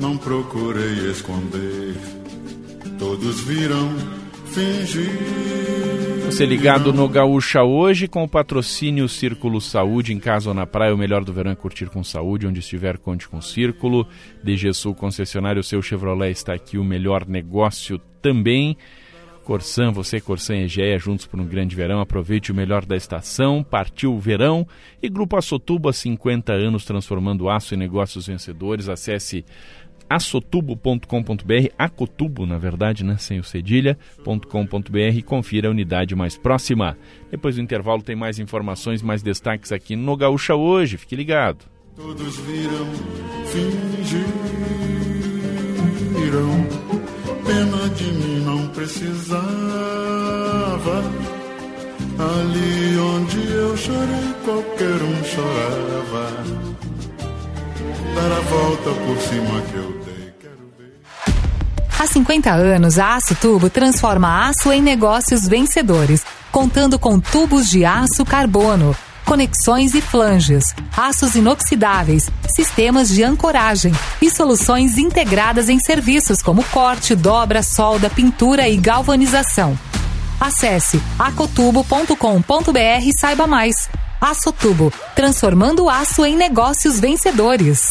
Não procurei esconder, todos viram fingir. Você ligado no Gaúcha hoje com o patrocínio Círculo Saúde, em casa ou na praia, o melhor do verão é curtir com saúde, onde estiver conte com Círculo. DG Sul concessionário, seu Chevrolet está aqui, o melhor negócio também. Corsan, você, Corsan e Egea, juntos por um grande verão. Aproveite o melhor da estação. Partiu o verão. E Grupo Açotubo há 50 anos transformando aço em negócios vencedores. Acesse assotubo.com.br, acotubo, na verdade, né, sem o cedilha.com.br e confira a unidade mais próxima. Depois do intervalo tem mais informações, mais destaques aqui no Gaúcha hoje. Fique ligado. Todos viram, fingiram pena de mim não precisava. Ali onde eu chorei, qualquer um chorava. Dar a volta por cima que eu dei. Há 50 anos, a Aço Tubo transforma aço em negócios vencedores, contando com tubos de aço carbono conexões e flanges, aços inoxidáveis, sistemas de ancoragem e soluções integradas em serviços como corte, dobra, solda, pintura e galvanização. Acesse acotubo.com.br e saiba mais. Açotubo, transformando aço em negócios vencedores.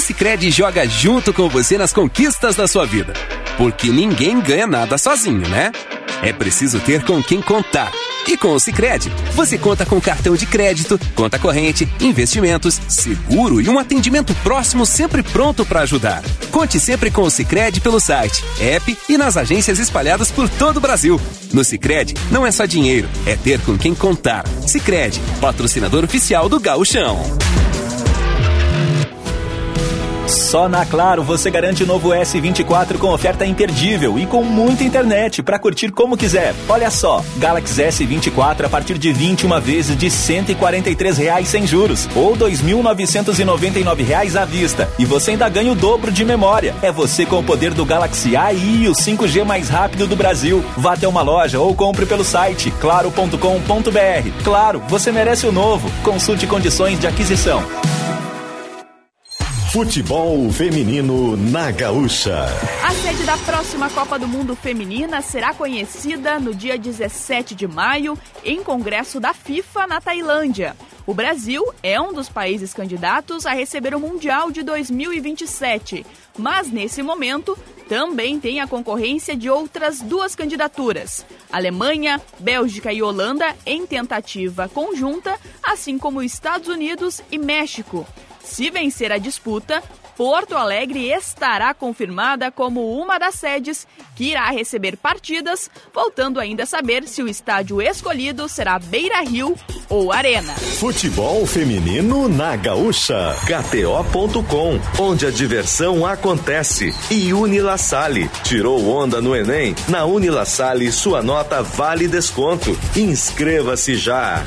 O joga junto com você nas conquistas da sua vida. Porque ninguém ganha nada sozinho, né? É preciso ter com quem contar. E com o Cicred, você conta com cartão de crédito, conta corrente, investimentos, seguro e um atendimento próximo sempre pronto para ajudar. Conte sempre com o Cicred pelo site, app e nas agências espalhadas por todo o Brasil. No Cicred, não é só dinheiro, é ter com quem contar. Cicred, patrocinador oficial do Gauchão. Só na Claro você garante o novo S24 com oferta imperdível e com muita internet para curtir como quiser. Olha só, Galaxy S24 a partir de 21 vezes de 143 reais sem juros ou 2.999 reais à vista. E você ainda ganha o dobro de memória. É você com o poder do Galaxy AI e o 5G mais rápido do Brasil. Vá até uma loja ou compre pelo site claro.com.br. Claro, você merece o novo. Consulte condições de aquisição. Futebol feminino na Gaúcha. A sede da próxima Copa do Mundo Feminina será conhecida no dia 17 de maio em Congresso da FIFA na Tailândia. O Brasil é um dos países candidatos a receber o Mundial de 2027, mas nesse momento também tem a concorrência de outras duas candidaturas: Alemanha, Bélgica e Holanda em tentativa conjunta, assim como Estados Unidos e México. Se vencer a disputa, Porto Alegre estará confirmada como uma das sedes que irá receber partidas, voltando ainda a saber se o estádio escolhido será Beira Rio ou Arena. Futebol feminino na Gaúcha. KTO.com, onde a diversão acontece. E Unilassale. Tirou onda no Enem? Na Unilassale, sua nota vale desconto. Inscreva-se já.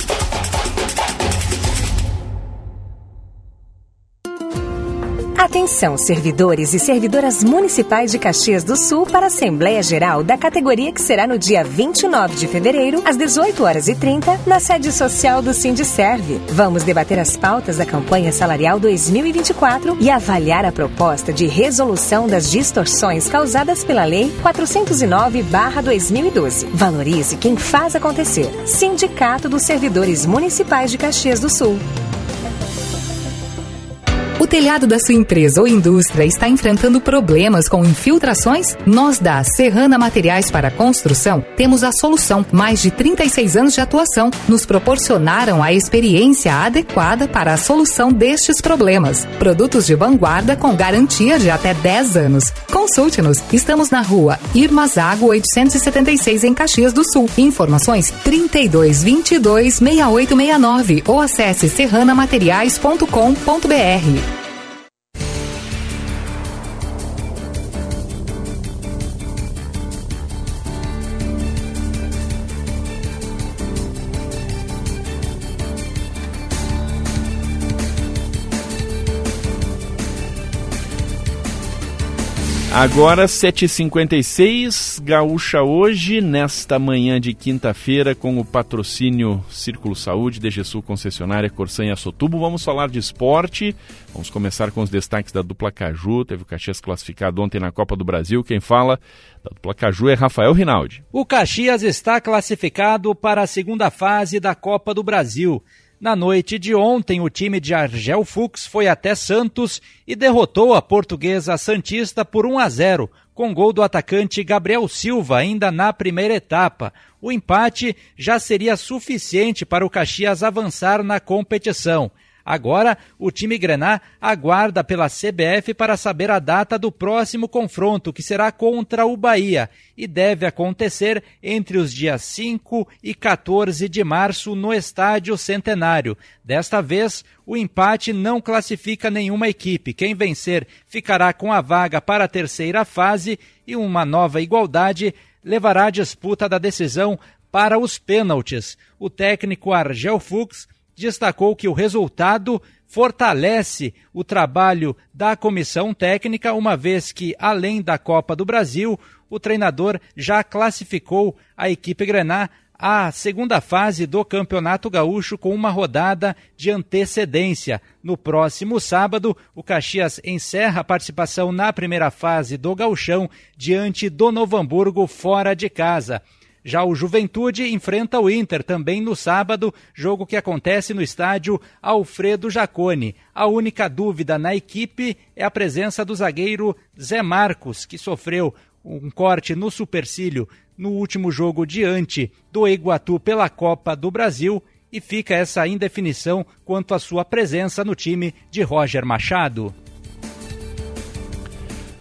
Atenção, servidores e servidoras municipais de Caxias do Sul para a Assembleia Geral da categoria que será no dia 29 de fevereiro, às 18 horas e 30, na sede social do Sindicerve. Vamos debater as pautas da campanha salarial 2024 e avaliar a proposta de resolução das distorções causadas pela Lei 409/2012. Valorize quem faz acontecer. Sindicato dos Servidores Municipais de Caxias do Sul. Telhado da sua empresa ou indústria está enfrentando problemas com infiltrações? Nós da Serrana Materiais para Construção temos a solução. Mais de 36 anos de atuação nos proporcionaram a experiência adequada para a solução destes problemas. Produtos de vanguarda com garantia de até 10 anos. Consulte-nos. Estamos na rua Irmazago 876 em Caxias do Sul. Informações 32 22 6869 ou acesse serranamateriais.com.br. Agora 7h56, Gaúcha hoje, nesta manhã de quinta-feira, com o patrocínio Círculo Saúde, DGSul Concessionária, Corsan e Assotubo. Vamos falar de esporte. Vamos começar com os destaques da dupla Caju. Teve o Caxias classificado ontem na Copa do Brasil. Quem fala da dupla Caju é Rafael Rinaldi. O Caxias está classificado para a segunda fase da Copa do Brasil. Na noite de ontem, o time de Argel Fux foi até Santos e derrotou a portuguesa Santista por 1 a 0, com gol do atacante Gabriel Silva ainda na primeira etapa. O empate já seria suficiente para o Caxias avançar na competição. Agora, o time Grená aguarda pela CBF para saber a data do próximo confronto, que será contra o Bahia, e deve acontecer entre os dias 5 e 14 de março no Estádio Centenário. Desta vez, o empate não classifica nenhuma equipe. Quem vencer ficará com a vaga para a terceira fase e uma nova igualdade levará a disputa da decisão para os pênaltis. O técnico Argel Fuchs destacou que o resultado fortalece o trabalho da comissão técnica, uma vez que, além da Copa do Brasil, o treinador já classificou a equipe Grená à segunda fase do Campeonato Gaúcho com uma rodada de antecedência. No próximo sábado, o Caxias encerra a participação na primeira fase do Gauchão diante do Novo Hamburgo fora de casa. Já o Juventude enfrenta o Inter também no sábado, jogo que acontece no estádio Alfredo Jacone. A única dúvida na equipe é a presença do zagueiro Zé Marcos, que sofreu um corte no supercílio no último jogo diante do Iguatu pela Copa do Brasil e fica essa indefinição quanto à sua presença no time de Roger Machado.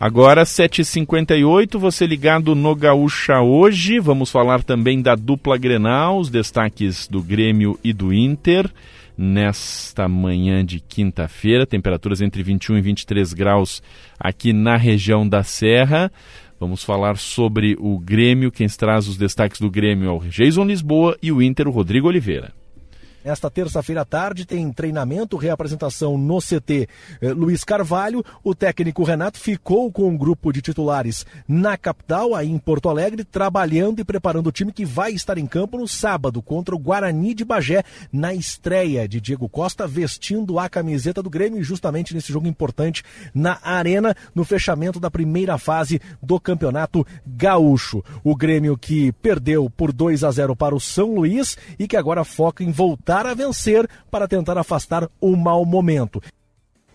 Agora, 7h58, você ligado no Gaúcha hoje. Vamos falar também da dupla Grenal, os destaques do Grêmio e do Inter. Nesta manhã de quinta-feira, temperaturas entre 21 e 23 graus aqui na região da Serra. Vamos falar sobre o Grêmio. Quem traz os destaques do Grêmio é o Jason Lisboa e o Inter, o Rodrigo Oliveira. Esta terça-feira à tarde tem treinamento, reapresentação no CT eh, Luiz Carvalho. O técnico Renato ficou com um grupo de titulares na capital, aí em Porto Alegre, trabalhando e preparando o time que vai estar em campo no sábado contra o Guarani de Bagé, na estreia de Diego Costa, vestindo a camiseta do Grêmio, justamente nesse jogo importante na Arena, no fechamento da primeira fase do Campeonato Gaúcho. O Grêmio que perdeu por 2 a 0 para o São Luís e que agora foca em voltar voltar a vencer para tentar afastar o mau momento.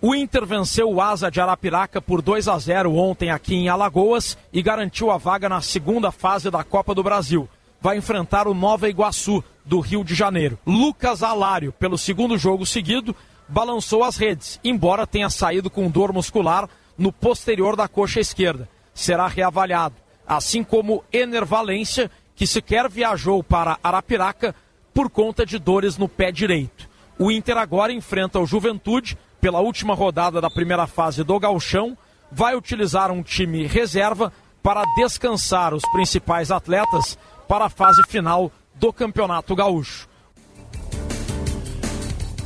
O Inter venceu o Asa de Arapiraca por 2 a 0 ontem aqui em Alagoas e garantiu a vaga na segunda fase da Copa do Brasil. Vai enfrentar o Nova Iguaçu, do Rio de Janeiro. Lucas Alário, pelo segundo jogo seguido, balançou as redes, embora tenha saído com dor muscular no posterior da coxa esquerda. Será reavaliado, assim como Ener Valência, que sequer viajou para Arapiraca por conta de dores no pé direito. O Inter agora enfrenta o Juventude pela última rodada da primeira fase do Galchão, vai utilizar um time reserva para descansar os principais atletas para a fase final do Campeonato Gaúcho.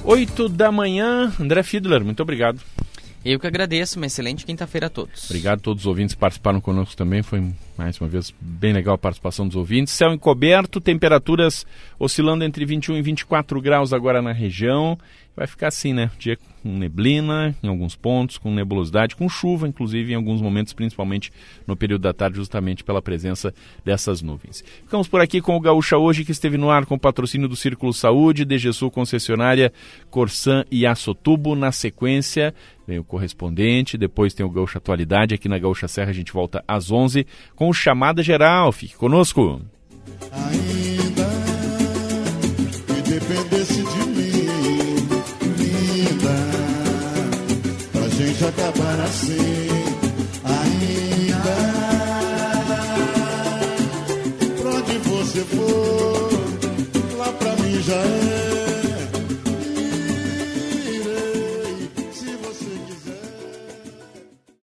8 da manhã, André Fiedler, muito obrigado. Eu que agradeço, uma excelente quinta-feira a todos. Obrigado a todos os ouvintes que participaram conosco também, foi mais uma vez bem legal a participação dos ouvintes. Céu encoberto, temperaturas oscilando entre 21 e 24 graus agora na região. Vai ficar assim, né? Dia com neblina em alguns pontos, com nebulosidade, com chuva, inclusive em alguns momentos, principalmente no período da tarde, justamente pela presença dessas nuvens. Ficamos por aqui com o Gaúcha hoje, que esteve no ar com o patrocínio do Círculo Saúde, DGSU concessionária Corsan e Açotubo. Na sequência, vem o correspondente, depois tem o Gaúcha Atualidade. Aqui na Gaúcha Serra a gente volta às 11 com o Chamada Geral. Fique conosco. Ainda mim, linda, pra gente acabar assim.